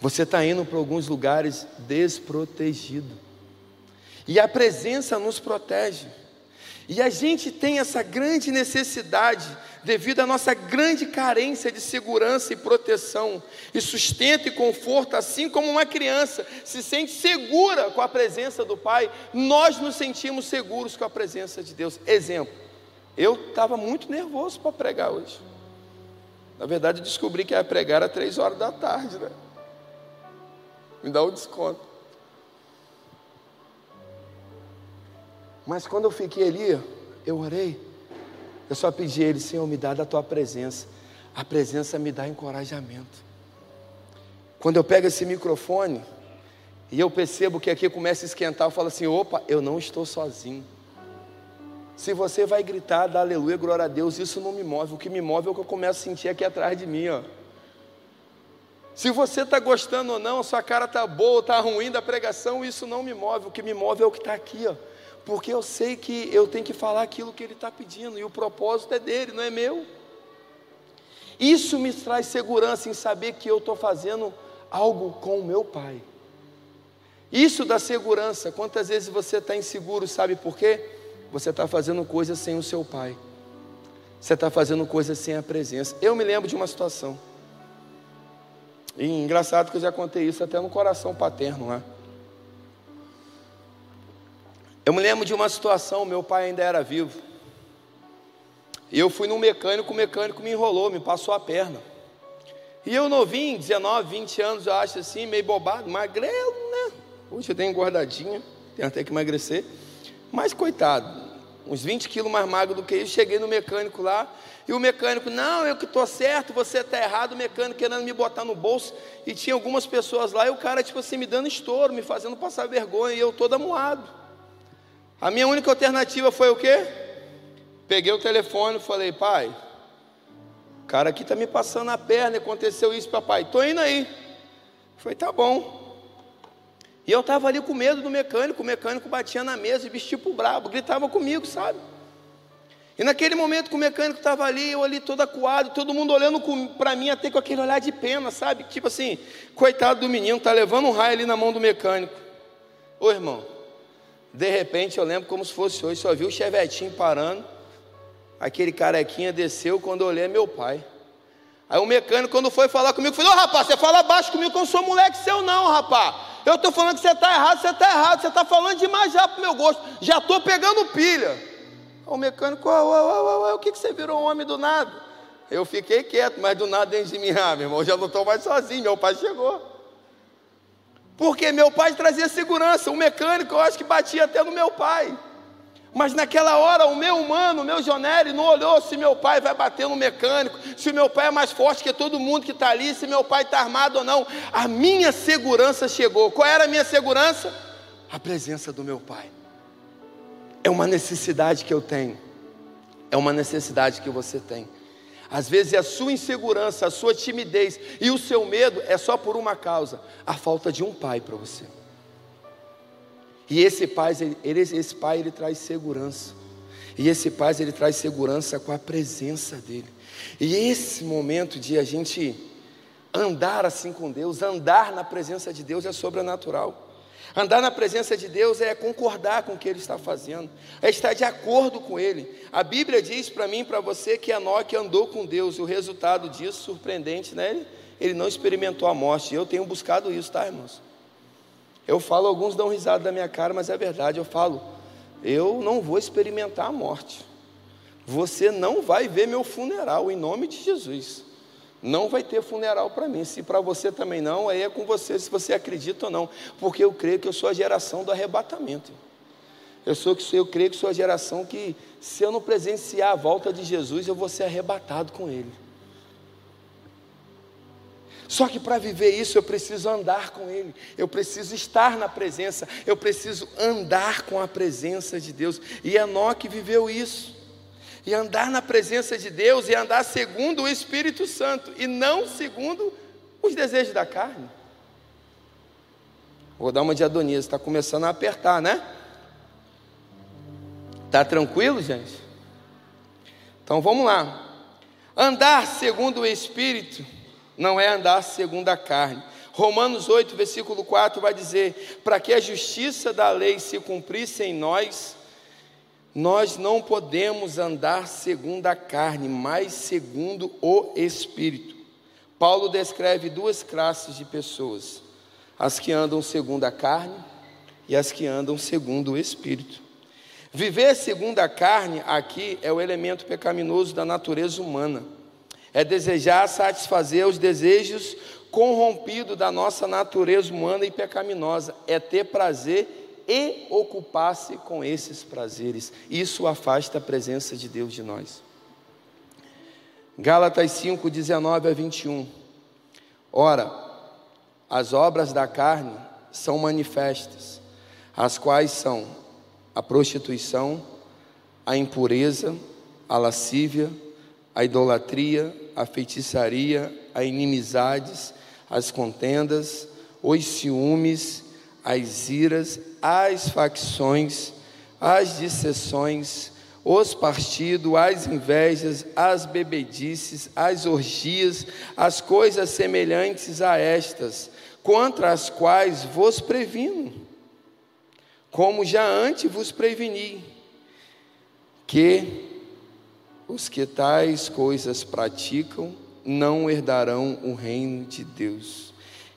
Você está indo para alguns lugares desprotegido. E a presença nos protege. E a gente tem essa grande necessidade, devido à nossa grande carência de segurança e proteção, e sustento e conforto, assim como uma criança se sente segura com a presença do Pai, nós nos sentimos seguros com a presença de Deus. Exemplo, eu estava muito nervoso para pregar hoje. Na verdade, descobri que ia pregar às três horas da tarde, né? Me dá um desconto. Mas quando eu fiquei ali, eu orei. Eu só pedi a Ele, Senhor, me dá da tua presença. A presença me dá encorajamento. Quando eu pego esse microfone e eu percebo que aqui começa a esquentar, eu falo assim: opa, eu não estou sozinho. Se você vai gritar, dá aleluia, glória a Deus, isso não me move. O que me move é o que eu começo a sentir aqui atrás de mim, ó. Se você está gostando ou não, sua cara está boa, está ruim da pregação, isso não me move. O que me move é o que está aqui, ó porque eu sei que eu tenho que falar aquilo que Ele está pedindo, e o propósito é dele, não é meu. Isso me traz segurança em saber que eu estou fazendo algo com o meu Pai. Isso dá segurança. Quantas vezes você está inseguro, sabe por quê? Você está fazendo coisas sem o seu Pai. Você está fazendo coisas sem a presença. Eu me lembro de uma situação. E engraçado que eu já contei isso até no coração paterno lá. Eu me lembro de uma situação, meu pai ainda era vivo. E eu fui num mecânico, o mecânico me enrolou, me passou a perna. E eu novinho, 19, 20 anos, eu acho assim, meio bobado, magrelo, né? Hoje eu tenho engordadinha, tenho até que emagrecer. Mas coitado, uns 20 quilos mais magro do que isso, cheguei no mecânico lá, e o mecânico, não, eu que estou certo, você está errado, o mecânico querendo me botar no bolso, e tinha algumas pessoas lá, e o cara, tipo assim, me dando estouro, me fazendo passar vergonha, e eu todo amuado. A minha única alternativa foi o quê? Peguei o telefone e falei, pai, o cara aqui tá me passando a perna, aconteceu isso, papai. Tô indo aí. Falei, tá bom. E eu estava ali com medo do mecânico, o mecânico batia na mesa e tipo brabo, gritava comigo, sabe? E naquele momento que o mecânico estava ali, eu ali todo acuado, todo mundo olhando para mim até com aquele olhar de pena, sabe? Tipo assim, coitado do menino, tá levando um raio ali na mão do mecânico. Ô irmão, de repente eu lembro como se fosse hoje, só vi o chevetinho parando, aquele carequinha desceu, quando eu olhei é meu pai. Aí o mecânico, quando foi falar comigo, falou: Ô rapaz, você fala baixo comigo que eu não sou moleque seu, não, rapaz. Eu estou falando que você está errado, você está errado, você está falando demais já para meu gosto, já estou pegando pilha. O mecânico, oh, oh, oh, o que, que você virou um homem do nada? Eu fiquei quieto, mas do nada dentro de mim, ah, meu irmão, já não estou mais sozinho, meu pai chegou. Porque meu pai trazia segurança, o mecânico eu acho que batia até no meu pai. Mas naquela hora o meu humano, o meu Joneri, não olhou se meu pai vai bater no mecânico, se meu pai é mais forte que todo mundo que está ali, se meu pai está armado ou não. A minha segurança chegou. Qual era a minha segurança? A presença do meu pai. É uma necessidade que eu tenho. É uma necessidade que você tem. Às vezes a sua insegurança, a sua timidez e o seu medo é só por uma causa: a falta de um pai para você. E esse pai, ele, esse pai, ele traz segurança. E esse pai, ele traz segurança com a presença dele. E esse momento de a gente andar assim com Deus, andar na presença de Deus é sobrenatural. Andar na presença de Deus é concordar com o que Ele está fazendo, é estar de acordo com Ele. A Bíblia diz para mim e para você que Enoque andou com Deus, e o resultado disso, surpreendente, né? Ele não experimentou a morte. Eu tenho buscado isso, tá, irmãos? Eu falo, alguns dão risada da minha cara, mas é verdade. Eu falo, eu não vou experimentar a morte. Você não vai ver meu funeral, em nome de Jesus não vai ter funeral para mim. Se para você também não, aí é com você, se você acredita ou não. Porque eu creio que eu sou a geração do arrebatamento. Eu, sou, eu creio que sou a geração que, se eu não presenciar a volta de Jesus, eu vou ser arrebatado com Ele. Só que para viver isso eu preciso andar com Ele, eu preciso estar na presença, eu preciso andar com a presença de Deus. E Enoque viveu isso e andar na presença de Deus e andar segundo o Espírito Santo e não segundo os desejos da carne. Vou dar uma de Adonias, está começando a apertar, né? Tá tranquilo, gente? Então vamos lá. Andar segundo o Espírito não é andar segundo a carne. Romanos 8, versículo 4 vai dizer: Para que a justiça da lei se cumprisse em nós, nós não podemos andar segundo a carne, mas segundo o Espírito. Paulo descreve duas classes de pessoas: as que andam segundo a carne e as que andam segundo o Espírito. Viver segundo a carne aqui é o elemento pecaminoso da natureza humana. É desejar satisfazer os desejos corrompidos da nossa natureza humana e pecaminosa. É ter prazer e ocupar-se com esses prazeres. Isso afasta a presença de Deus de nós. Gálatas 5, 19 a 21. Ora, as obras da carne são manifestas, as quais são a prostituição, a impureza, a lascívia, a idolatria, a feitiçaria, a inimizades, as contendas, os ciúmes, as iras, as facções, as dissessões, os partidos, as invejas, as bebedices, as orgias, as coisas semelhantes a estas, contra as quais vos previno, como já antes vos preveni, que os que tais coisas praticam não herdarão o reino de Deus.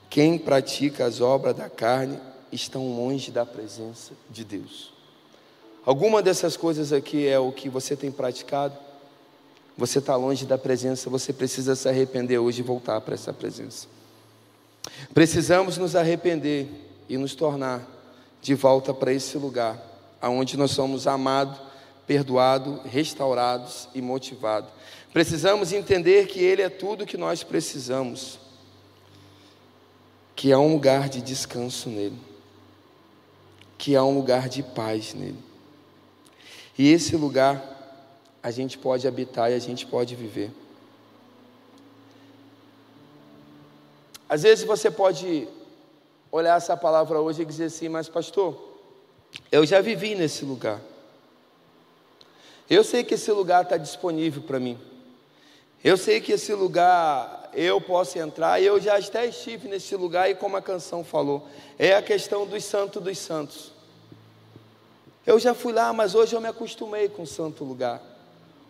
Quem pratica as obras da carne estão longe da presença de Deus. Alguma dessas coisas aqui é o que você tem praticado? Você está longe da presença, você precisa se arrepender hoje e voltar para essa presença. Precisamos nos arrepender e nos tornar de volta para esse lugar, aonde nós somos amados, perdoados, restaurados e motivados. Precisamos entender que Ele é tudo que nós precisamos, que há um lugar de descanso nele que há um lugar de paz nele. E esse lugar a gente pode habitar e a gente pode viver. Às vezes você pode olhar essa palavra hoje e dizer assim, mas pastor, eu já vivi nesse lugar. Eu sei que esse lugar está disponível para mim. Eu sei que esse lugar eu posso entrar, e eu já até estive nesse lugar, e como a canção falou, é a questão dos santos dos santos. Eu já fui lá, mas hoje eu me acostumei com o santo lugar.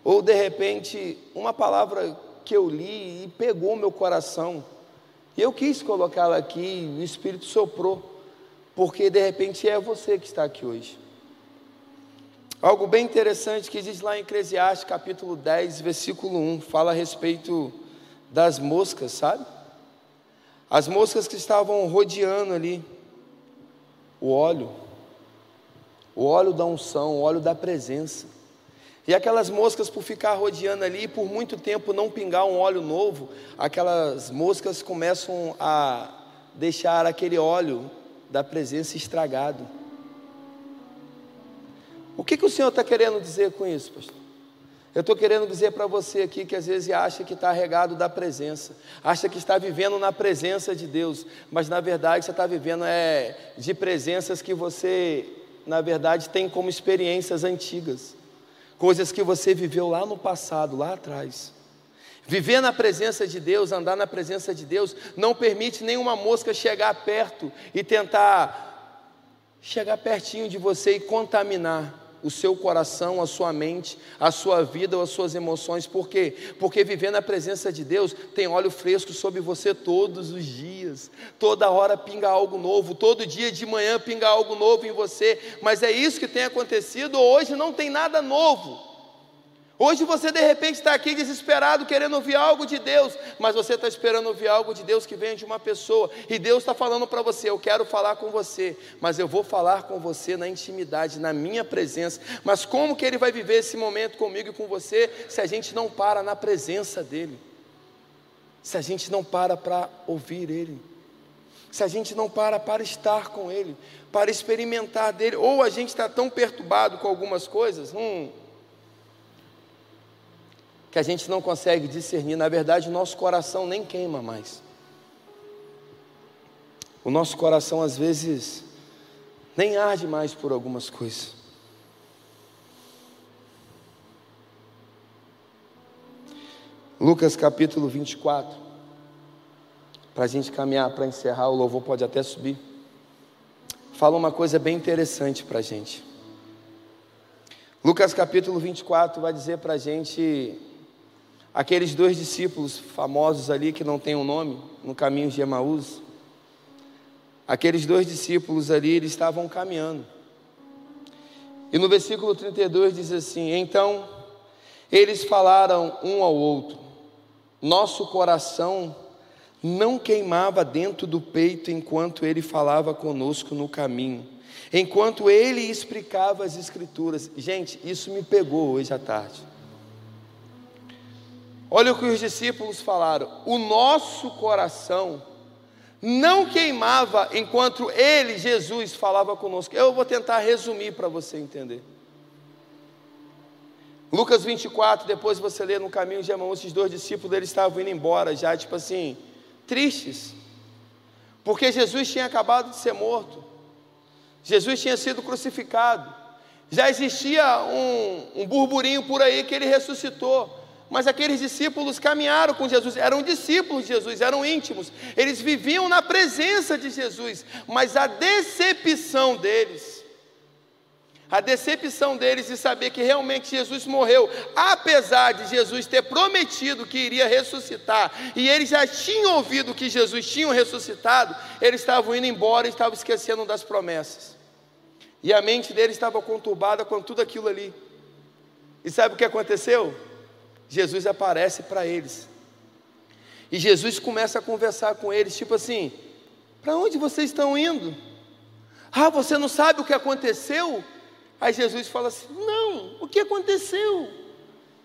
Ou de repente, uma palavra que eu li e pegou meu coração. E eu quis colocá-la aqui, o Espírito soprou, porque de repente é você que está aqui hoje. Algo bem interessante que diz lá em Eclesiastes capítulo 10, versículo 1, fala a respeito das moscas, sabe? As moscas que estavam rodeando ali o óleo, o óleo da unção, o óleo da presença. E aquelas moscas, por ficar rodeando ali, por muito tempo não pingar um óleo novo, aquelas moscas começam a deixar aquele óleo da presença estragado. O que, que o Senhor está querendo dizer com isso, pastor? Eu estou querendo dizer para você aqui que às vezes acha que está regado da presença, acha que está vivendo na presença de Deus, mas na verdade você está vivendo é, de presenças que você, na verdade, tem como experiências antigas coisas que você viveu lá no passado, lá atrás. Viver na presença de Deus, andar na presença de Deus, não permite nenhuma mosca chegar perto e tentar chegar pertinho de você e contaminar o seu coração, a sua mente, a sua vida ou as suas emoções. Por quê? Porque viver na presença de Deus tem óleo fresco sobre você todos os dias. Toda hora pinga algo novo, todo dia de manhã pinga algo novo em você. Mas é isso que tem acontecido. Hoje não tem nada novo. Hoje você de repente está aqui desesperado, querendo ouvir algo de Deus, mas você está esperando ouvir algo de Deus que vem de uma pessoa, e Deus está falando para você: Eu quero falar com você, mas eu vou falar com você na intimidade, na minha presença. Mas como que Ele vai viver esse momento comigo e com você, se a gente não para na presença dEle, se a gente não para para ouvir Ele, se a gente não para para estar com Ele, para experimentar dEle, ou a gente está tão perturbado com algumas coisas, hum que a gente não consegue discernir. Na verdade, o nosso coração nem queima mais. O nosso coração, às vezes, nem arde mais por algumas coisas. Lucas capítulo 24. Para a gente caminhar, para encerrar, o louvor pode até subir. Fala uma coisa bem interessante para a gente. Lucas capítulo 24 vai dizer para a gente aqueles dois discípulos famosos ali que não têm um nome, no caminho de Emaús, aqueles dois discípulos ali, eles estavam caminhando. E no versículo 32 diz assim: Então eles falaram um ao outro, nosso coração não queimava dentro do peito enquanto ele falava conosco no caminho, enquanto ele explicava as Escrituras. Gente, isso me pegou hoje à tarde. Olha o que os discípulos falaram: o nosso coração não queimava enquanto ele, Jesus, falava conosco. Eu vou tentar resumir para você entender. Lucas 24, depois você lê no caminho de Emmaus, esses dois discípulos eles estavam indo embora já, tipo assim, tristes, porque Jesus tinha acabado de ser morto, Jesus tinha sido crucificado, já existia um, um burburinho por aí que ele ressuscitou. Mas aqueles discípulos caminharam com Jesus, eram discípulos de Jesus, eram íntimos, eles viviam na presença de Jesus, mas a decepção deles, a decepção deles de saber que realmente Jesus morreu, apesar de Jesus ter prometido que iria ressuscitar, e eles já tinham ouvido que Jesus tinha ressuscitado, eles estavam indo embora e estavam esquecendo das promessas, e a mente deles estava conturbada com tudo aquilo ali, e sabe o que aconteceu? Jesus aparece para eles. E Jesus começa a conversar com eles, tipo assim: para onde vocês estão indo? Ah, você não sabe o que aconteceu? Aí Jesus fala assim: não, o que aconteceu?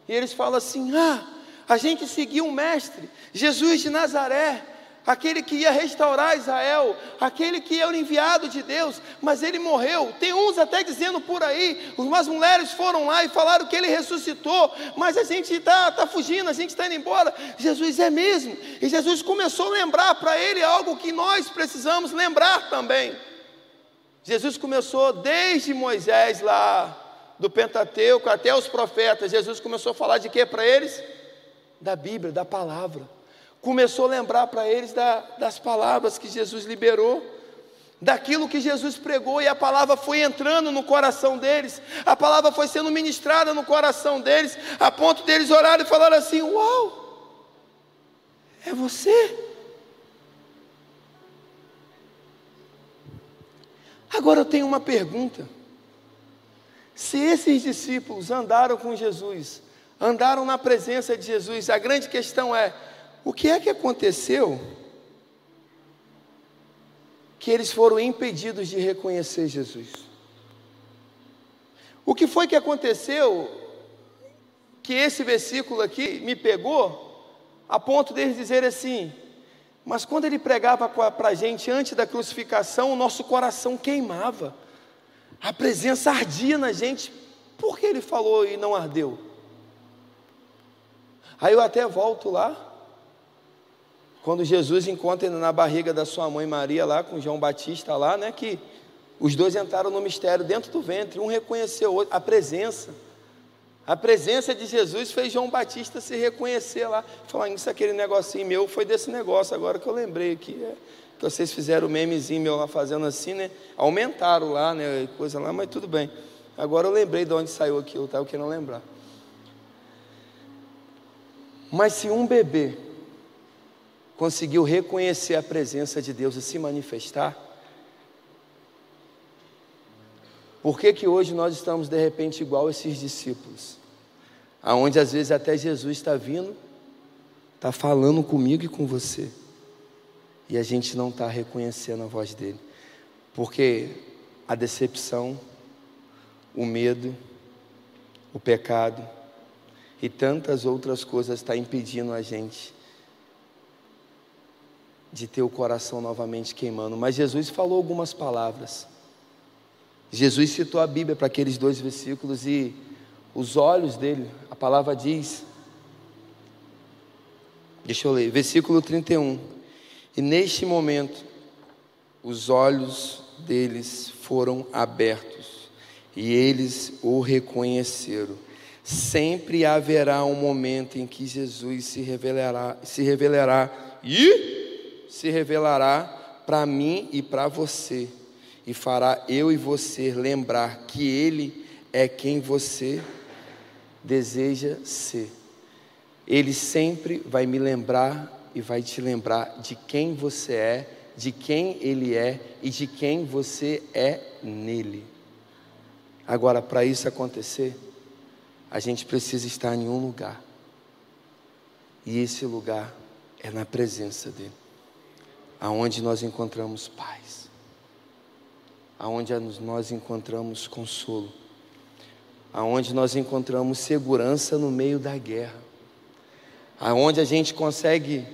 E eles falam assim: ah, a gente seguiu o Mestre, Jesus de Nazaré, aquele que ia restaurar Israel, aquele que era o enviado de Deus, mas ele morreu. Tem uns até dizendo por aí, umas mulheres foram lá e falaram que ele ressuscitou, mas a gente está tá fugindo, a gente está indo embora. Jesus é mesmo, e Jesus começou a lembrar para ele algo que nós precisamos lembrar também. Jesus começou desde Moisés lá, do Pentateuco até os profetas, Jesus começou a falar de quê para eles? Da Bíblia, da palavra começou a lembrar para eles da, das palavras que Jesus liberou, daquilo que Jesus pregou, e a palavra foi entrando no coração deles, a palavra foi sendo ministrada no coração deles, a ponto deles orarem e falar assim: Uau, é você? Agora eu tenho uma pergunta. Se esses discípulos andaram com Jesus, andaram na presença de Jesus, a grande questão é: o que é que aconteceu que eles foram impedidos de reconhecer Jesus? O que foi que aconteceu que esse versículo aqui me pegou a ponto deles dizer assim: mas quando ele pregava para a gente antes da crucificação, o nosso coração queimava, a presença ardia na gente, por que ele falou e não ardeu? Aí eu até volto lá, quando Jesus encontra na barriga da sua mãe Maria lá com João Batista lá, né, que os dois entraram no mistério dentro do ventre, um reconheceu a presença. A presença de Jesus fez João Batista se reconhecer lá. Falar, isso aquele negocinho meu foi desse negócio, agora que eu lembrei aqui. É, que vocês fizeram o memezinho meu lá fazendo assim, né? Aumentaram lá, né? Coisa lá, mas tudo bem. Agora eu lembrei de onde saiu aquilo, tá? Eu quero lembrar. Mas se um bebê conseguiu reconhecer a presença de Deus e se manifestar? Por que, que hoje nós estamos de repente igual esses discípulos? Aonde às vezes até Jesus está vindo, está falando comigo e com você, e a gente não está reconhecendo a voz dele, porque a decepção, o medo, o pecado e tantas outras coisas está impedindo a gente de ter o coração novamente queimando. Mas Jesus falou algumas palavras. Jesus citou a Bíblia para aqueles dois versículos e os olhos dele, a palavra diz, deixa eu ler, versículo 31. E neste momento, os olhos deles foram abertos e eles o reconheceram. Sempre haverá um momento em que Jesus se revelará, se revelará e se revelará para mim e para você, e fará eu e você lembrar que Ele é quem você deseja ser. Ele sempre vai me lembrar e vai te lembrar de quem você é, de quem Ele é e de quem você é nele. Agora, para isso acontecer, a gente precisa estar em um lugar, e esse lugar é na presença dEle aonde nós encontramos paz, aonde nós encontramos consolo, aonde nós encontramos segurança no meio da guerra, aonde a gente consegue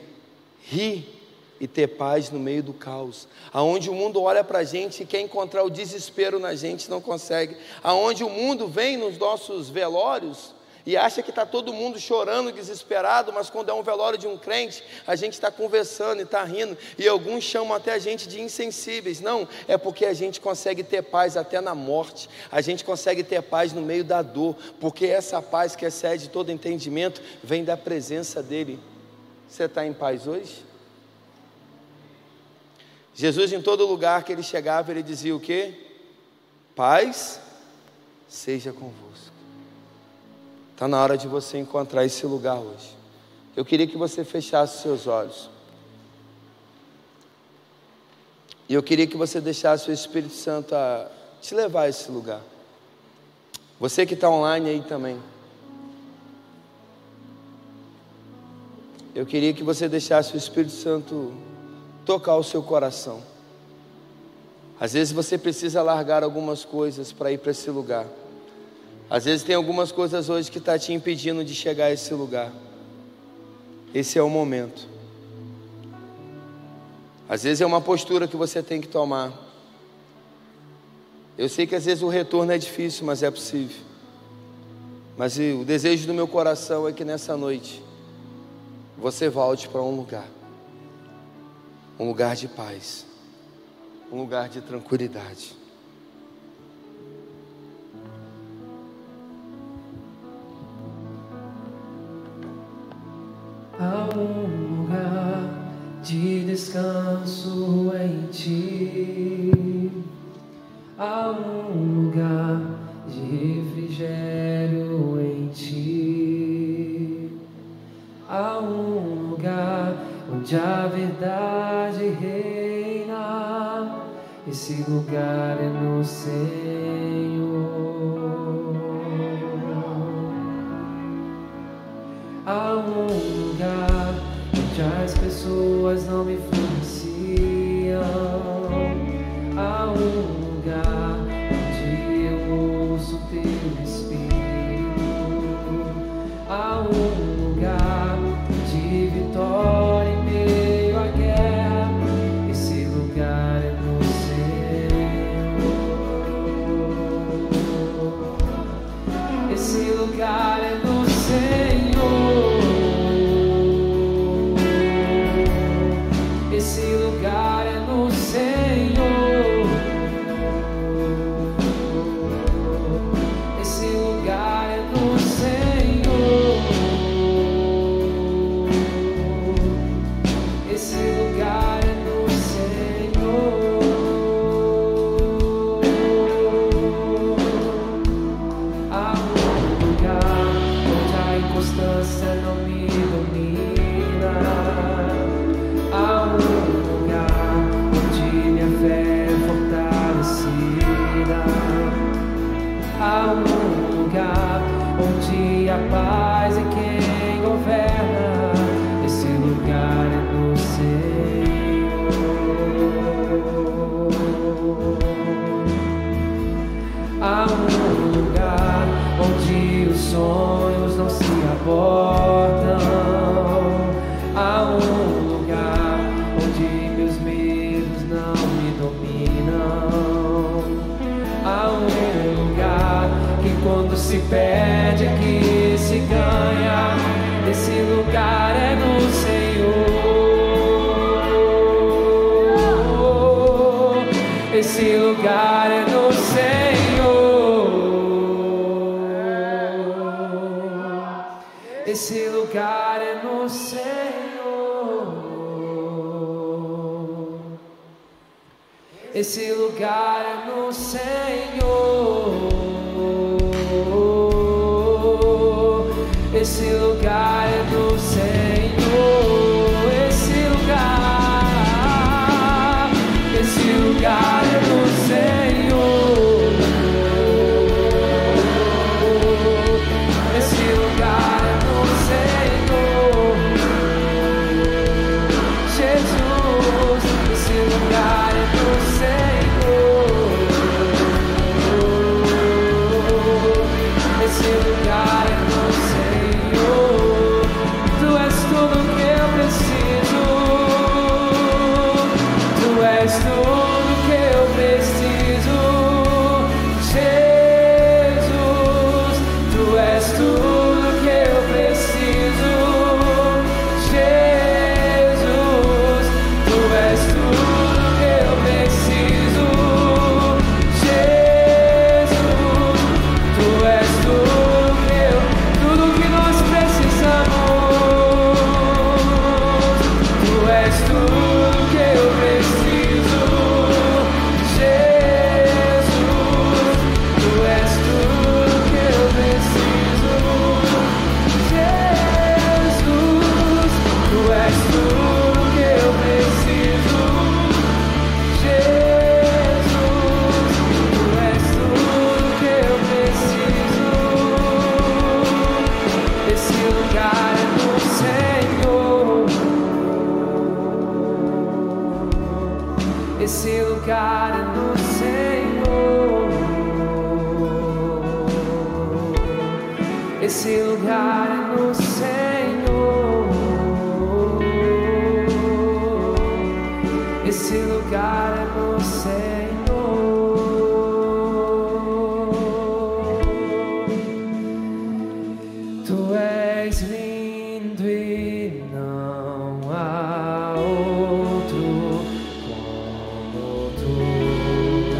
rir e ter paz no meio do caos, aonde o mundo olha para a gente e quer encontrar o desespero na gente, não consegue, aonde o mundo vem nos nossos velórios e acha que está todo mundo chorando, desesperado, mas quando é um velório de um crente, a gente está conversando e está rindo, e alguns chamam até a gente de insensíveis. Não, é porque a gente consegue ter paz até na morte, a gente consegue ter paz no meio da dor, porque essa paz que excede todo entendimento vem da presença dEle. Você está em paz hoje? Jesus, em todo lugar que ele chegava, ele dizia o que? Paz seja convosco. Está na hora de você encontrar esse lugar hoje. Eu queria que você fechasse seus olhos. E eu queria que você deixasse o Espírito Santo a te levar a esse lugar. Você que está online aí também. Eu queria que você deixasse o Espírito Santo tocar o seu coração. Às vezes você precisa largar algumas coisas para ir para esse lugar. Às vezes tem algumas coisas hoje que está te impedindo de chegar a esse lugar. Esse é o momento. Às vezes é uma postura que você tem que tomar. Eu sei que às vezes o retorno é difícil, mas é possível. Mas o desejo do meu coração é que nessa noite você volte para um lugar um lugar de paz, um lugar de tranquilidade. Há um lugar de descanso em ti. Há um lugar de refrigério em ti. Há um lugar onde a verdade reina. Esse lugar é no Senhor. Há um lugar onde as pessoas não me influenciam.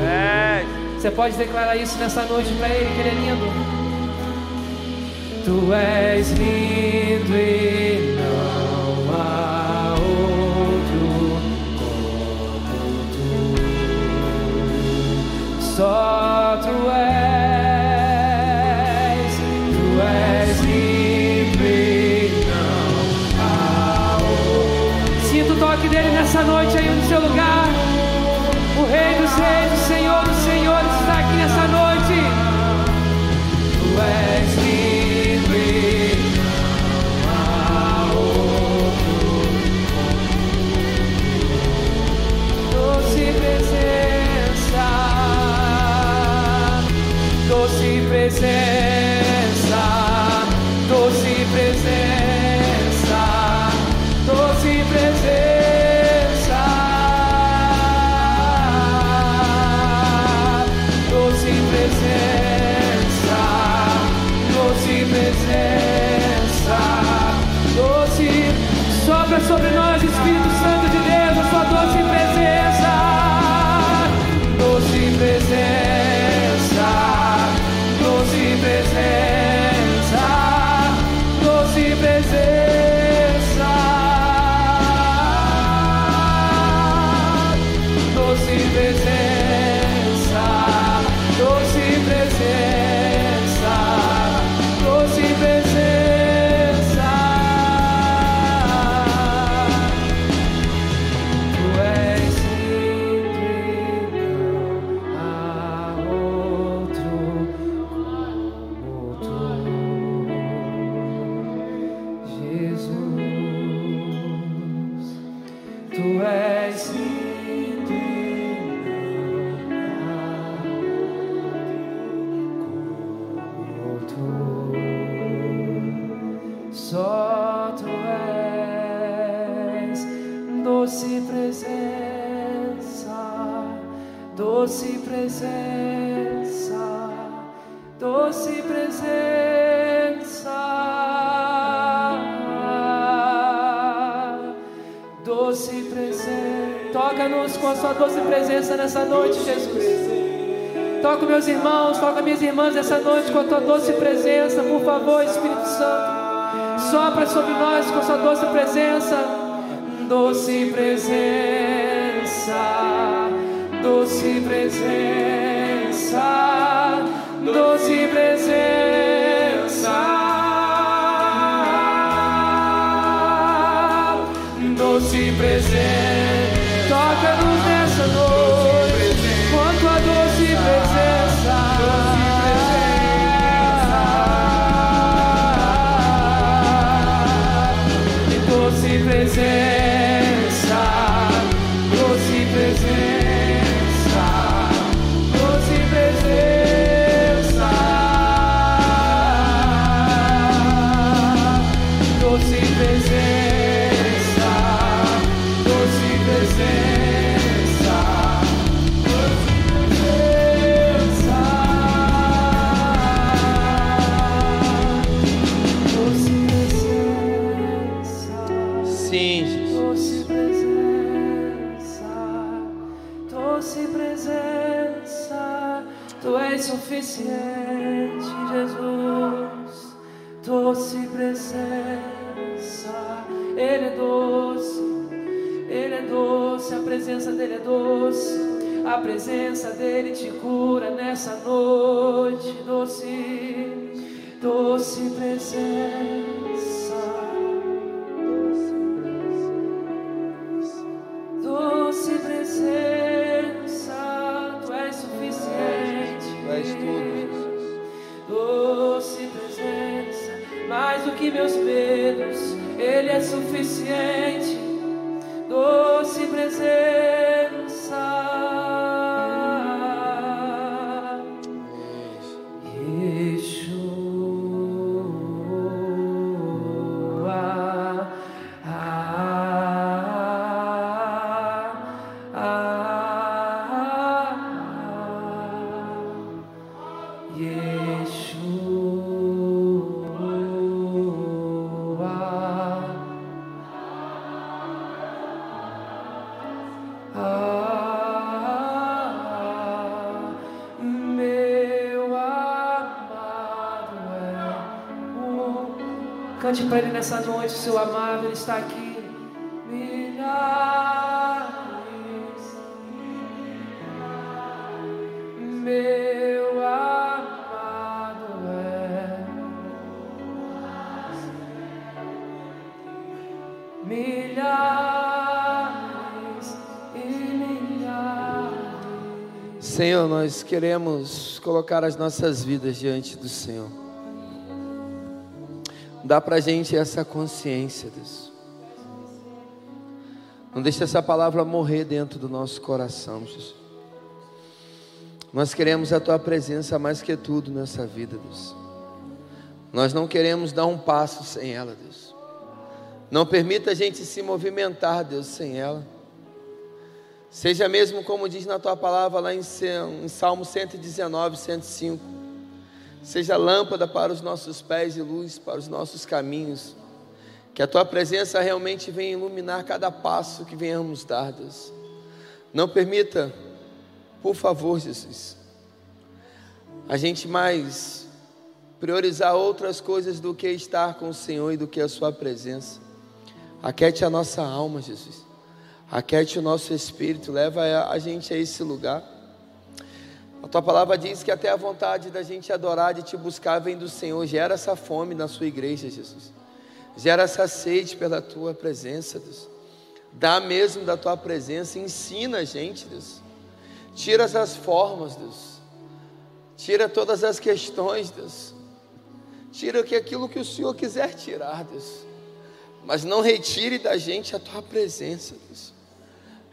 É. Você pode declarar isso nessa noite para Ele, que Ele é lindo. Tu és lindo e não há outro como tu. Só noite aí no seu lugar. O Rei dos Reis, o Senhor dos Senhores está aqui nessa noite. Tu és e outro. Doce presença, doce presença, doce presença nessa noite, Jesus. Toca meus irmãos, toca minhas irmãs essa noite com a tua doce presença, por favor, Espírito Santo. Sopra sobre nós com a sua doce presença. Doce presença, doce presença, doce presença, doce presença. Toca-nos Cante para Ele nessa noite, seu amado, Ele está aqui. Milhares, meu amado é. Milhares e milhares. Senhor, nós queremos colocar as nossas vidas diante do Senhor. Dá pra gente essa consciência, Deus. Não deixe essa palavra morrer dentro do nosso coração, Jesus. Nós queremos a tua presença mais que tudo nessa vida, Deus. Nós não queremos dar um passo sem ela, Deus. Não permita a gente se movimentar, Deus, sem ela. Seja mesmo como diz na tua palavra lá em Salmo 119, 105. Seja lâmpada para os nossos pés e luz para os nossos caminhos. Que a tua presença realmente venha iluminar cada passo que venhamos dar, Deus. Não permita, por favor, Jesus, a gente mais priorizar outras coisas do que estar com o Senhor e do que a Sua presença. Aquete a nossa alma, Jesus. Aquete o nosso espírito, leva a gente a esse lugar. A tua palavra diz que até a vontade da gente adorar, de te buscar, vem do Senhor. Gera essa fome na sua igreja, Jesus. Gera essa sede pela tua presença, Deus. Dá mesmo da tua presença, ensina a gente, Deus. Tira essas formas, Deus. Tira todas as questões, Deus. Tira aquilo que o Senhor quiser tirar, Deus. Mas não retire da gente a tua presença, Deus.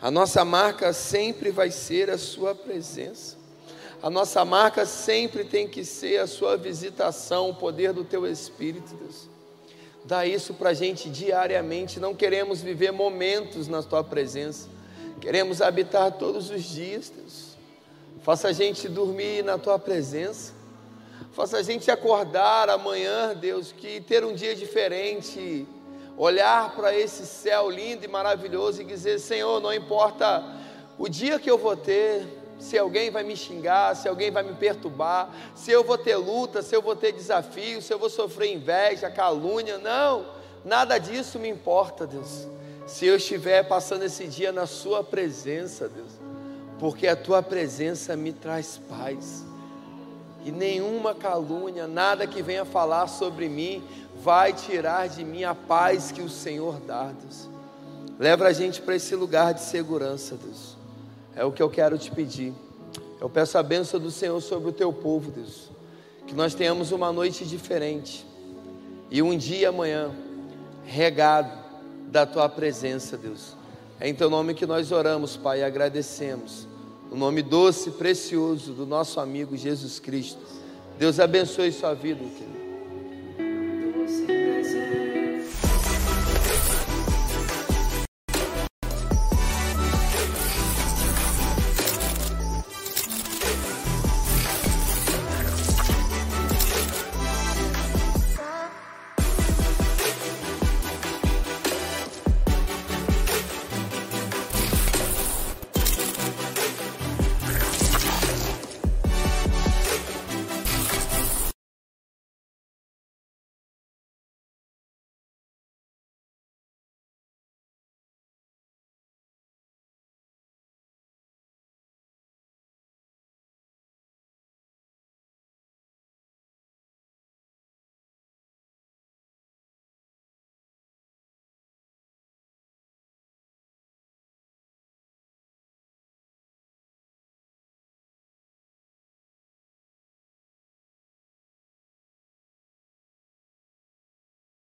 A nossa marca sempre vai ser a Sua presença. A nossa marca sempre tem que ser a Sua visitação, o poder do Teu Espírito, Deus. Dá isso para a gente diariamente. Não queremos viver momentos na Tua presença. Queremos habitar todos os dias, Deus. Faça a gente dormir na Tua presença. Faça a gente acordar amanhã, Deus, que ter um dia diferente olhar para esse céu lindo e maravilhoso e dizer: Senhor, não importa o dia que eu vou ter, se alguém vai me xingar, se alguém vai me perturbar, se eu vou ter luta, se eu vou ter desafio, se eu vou sofrer inveja, calúnia, não, nada disso me importa, Deus. Se eu estiver passando esse dia na Sua presença, Deus, porque a Tua presença me traz paz. E nenhuma calúnia, nada que venha falar sobre mim, vai tirar de mim a paz que o Senhor dá, Deus. Leva a gente para esse lugar de segurança, Deus. É o que eu quero te pedir. Eu peço a bênção do Senhor sobre o teu povo, Deus. Que nós tenhamos uma noite diferente e um dia amanhã regado da tua presença, Deus. É em teu nome que nós oramos, Pai, e agradecemos. O nome doce e precioso do nosso amigo Jesus Cristo. Deus abençoe sua vida, querido.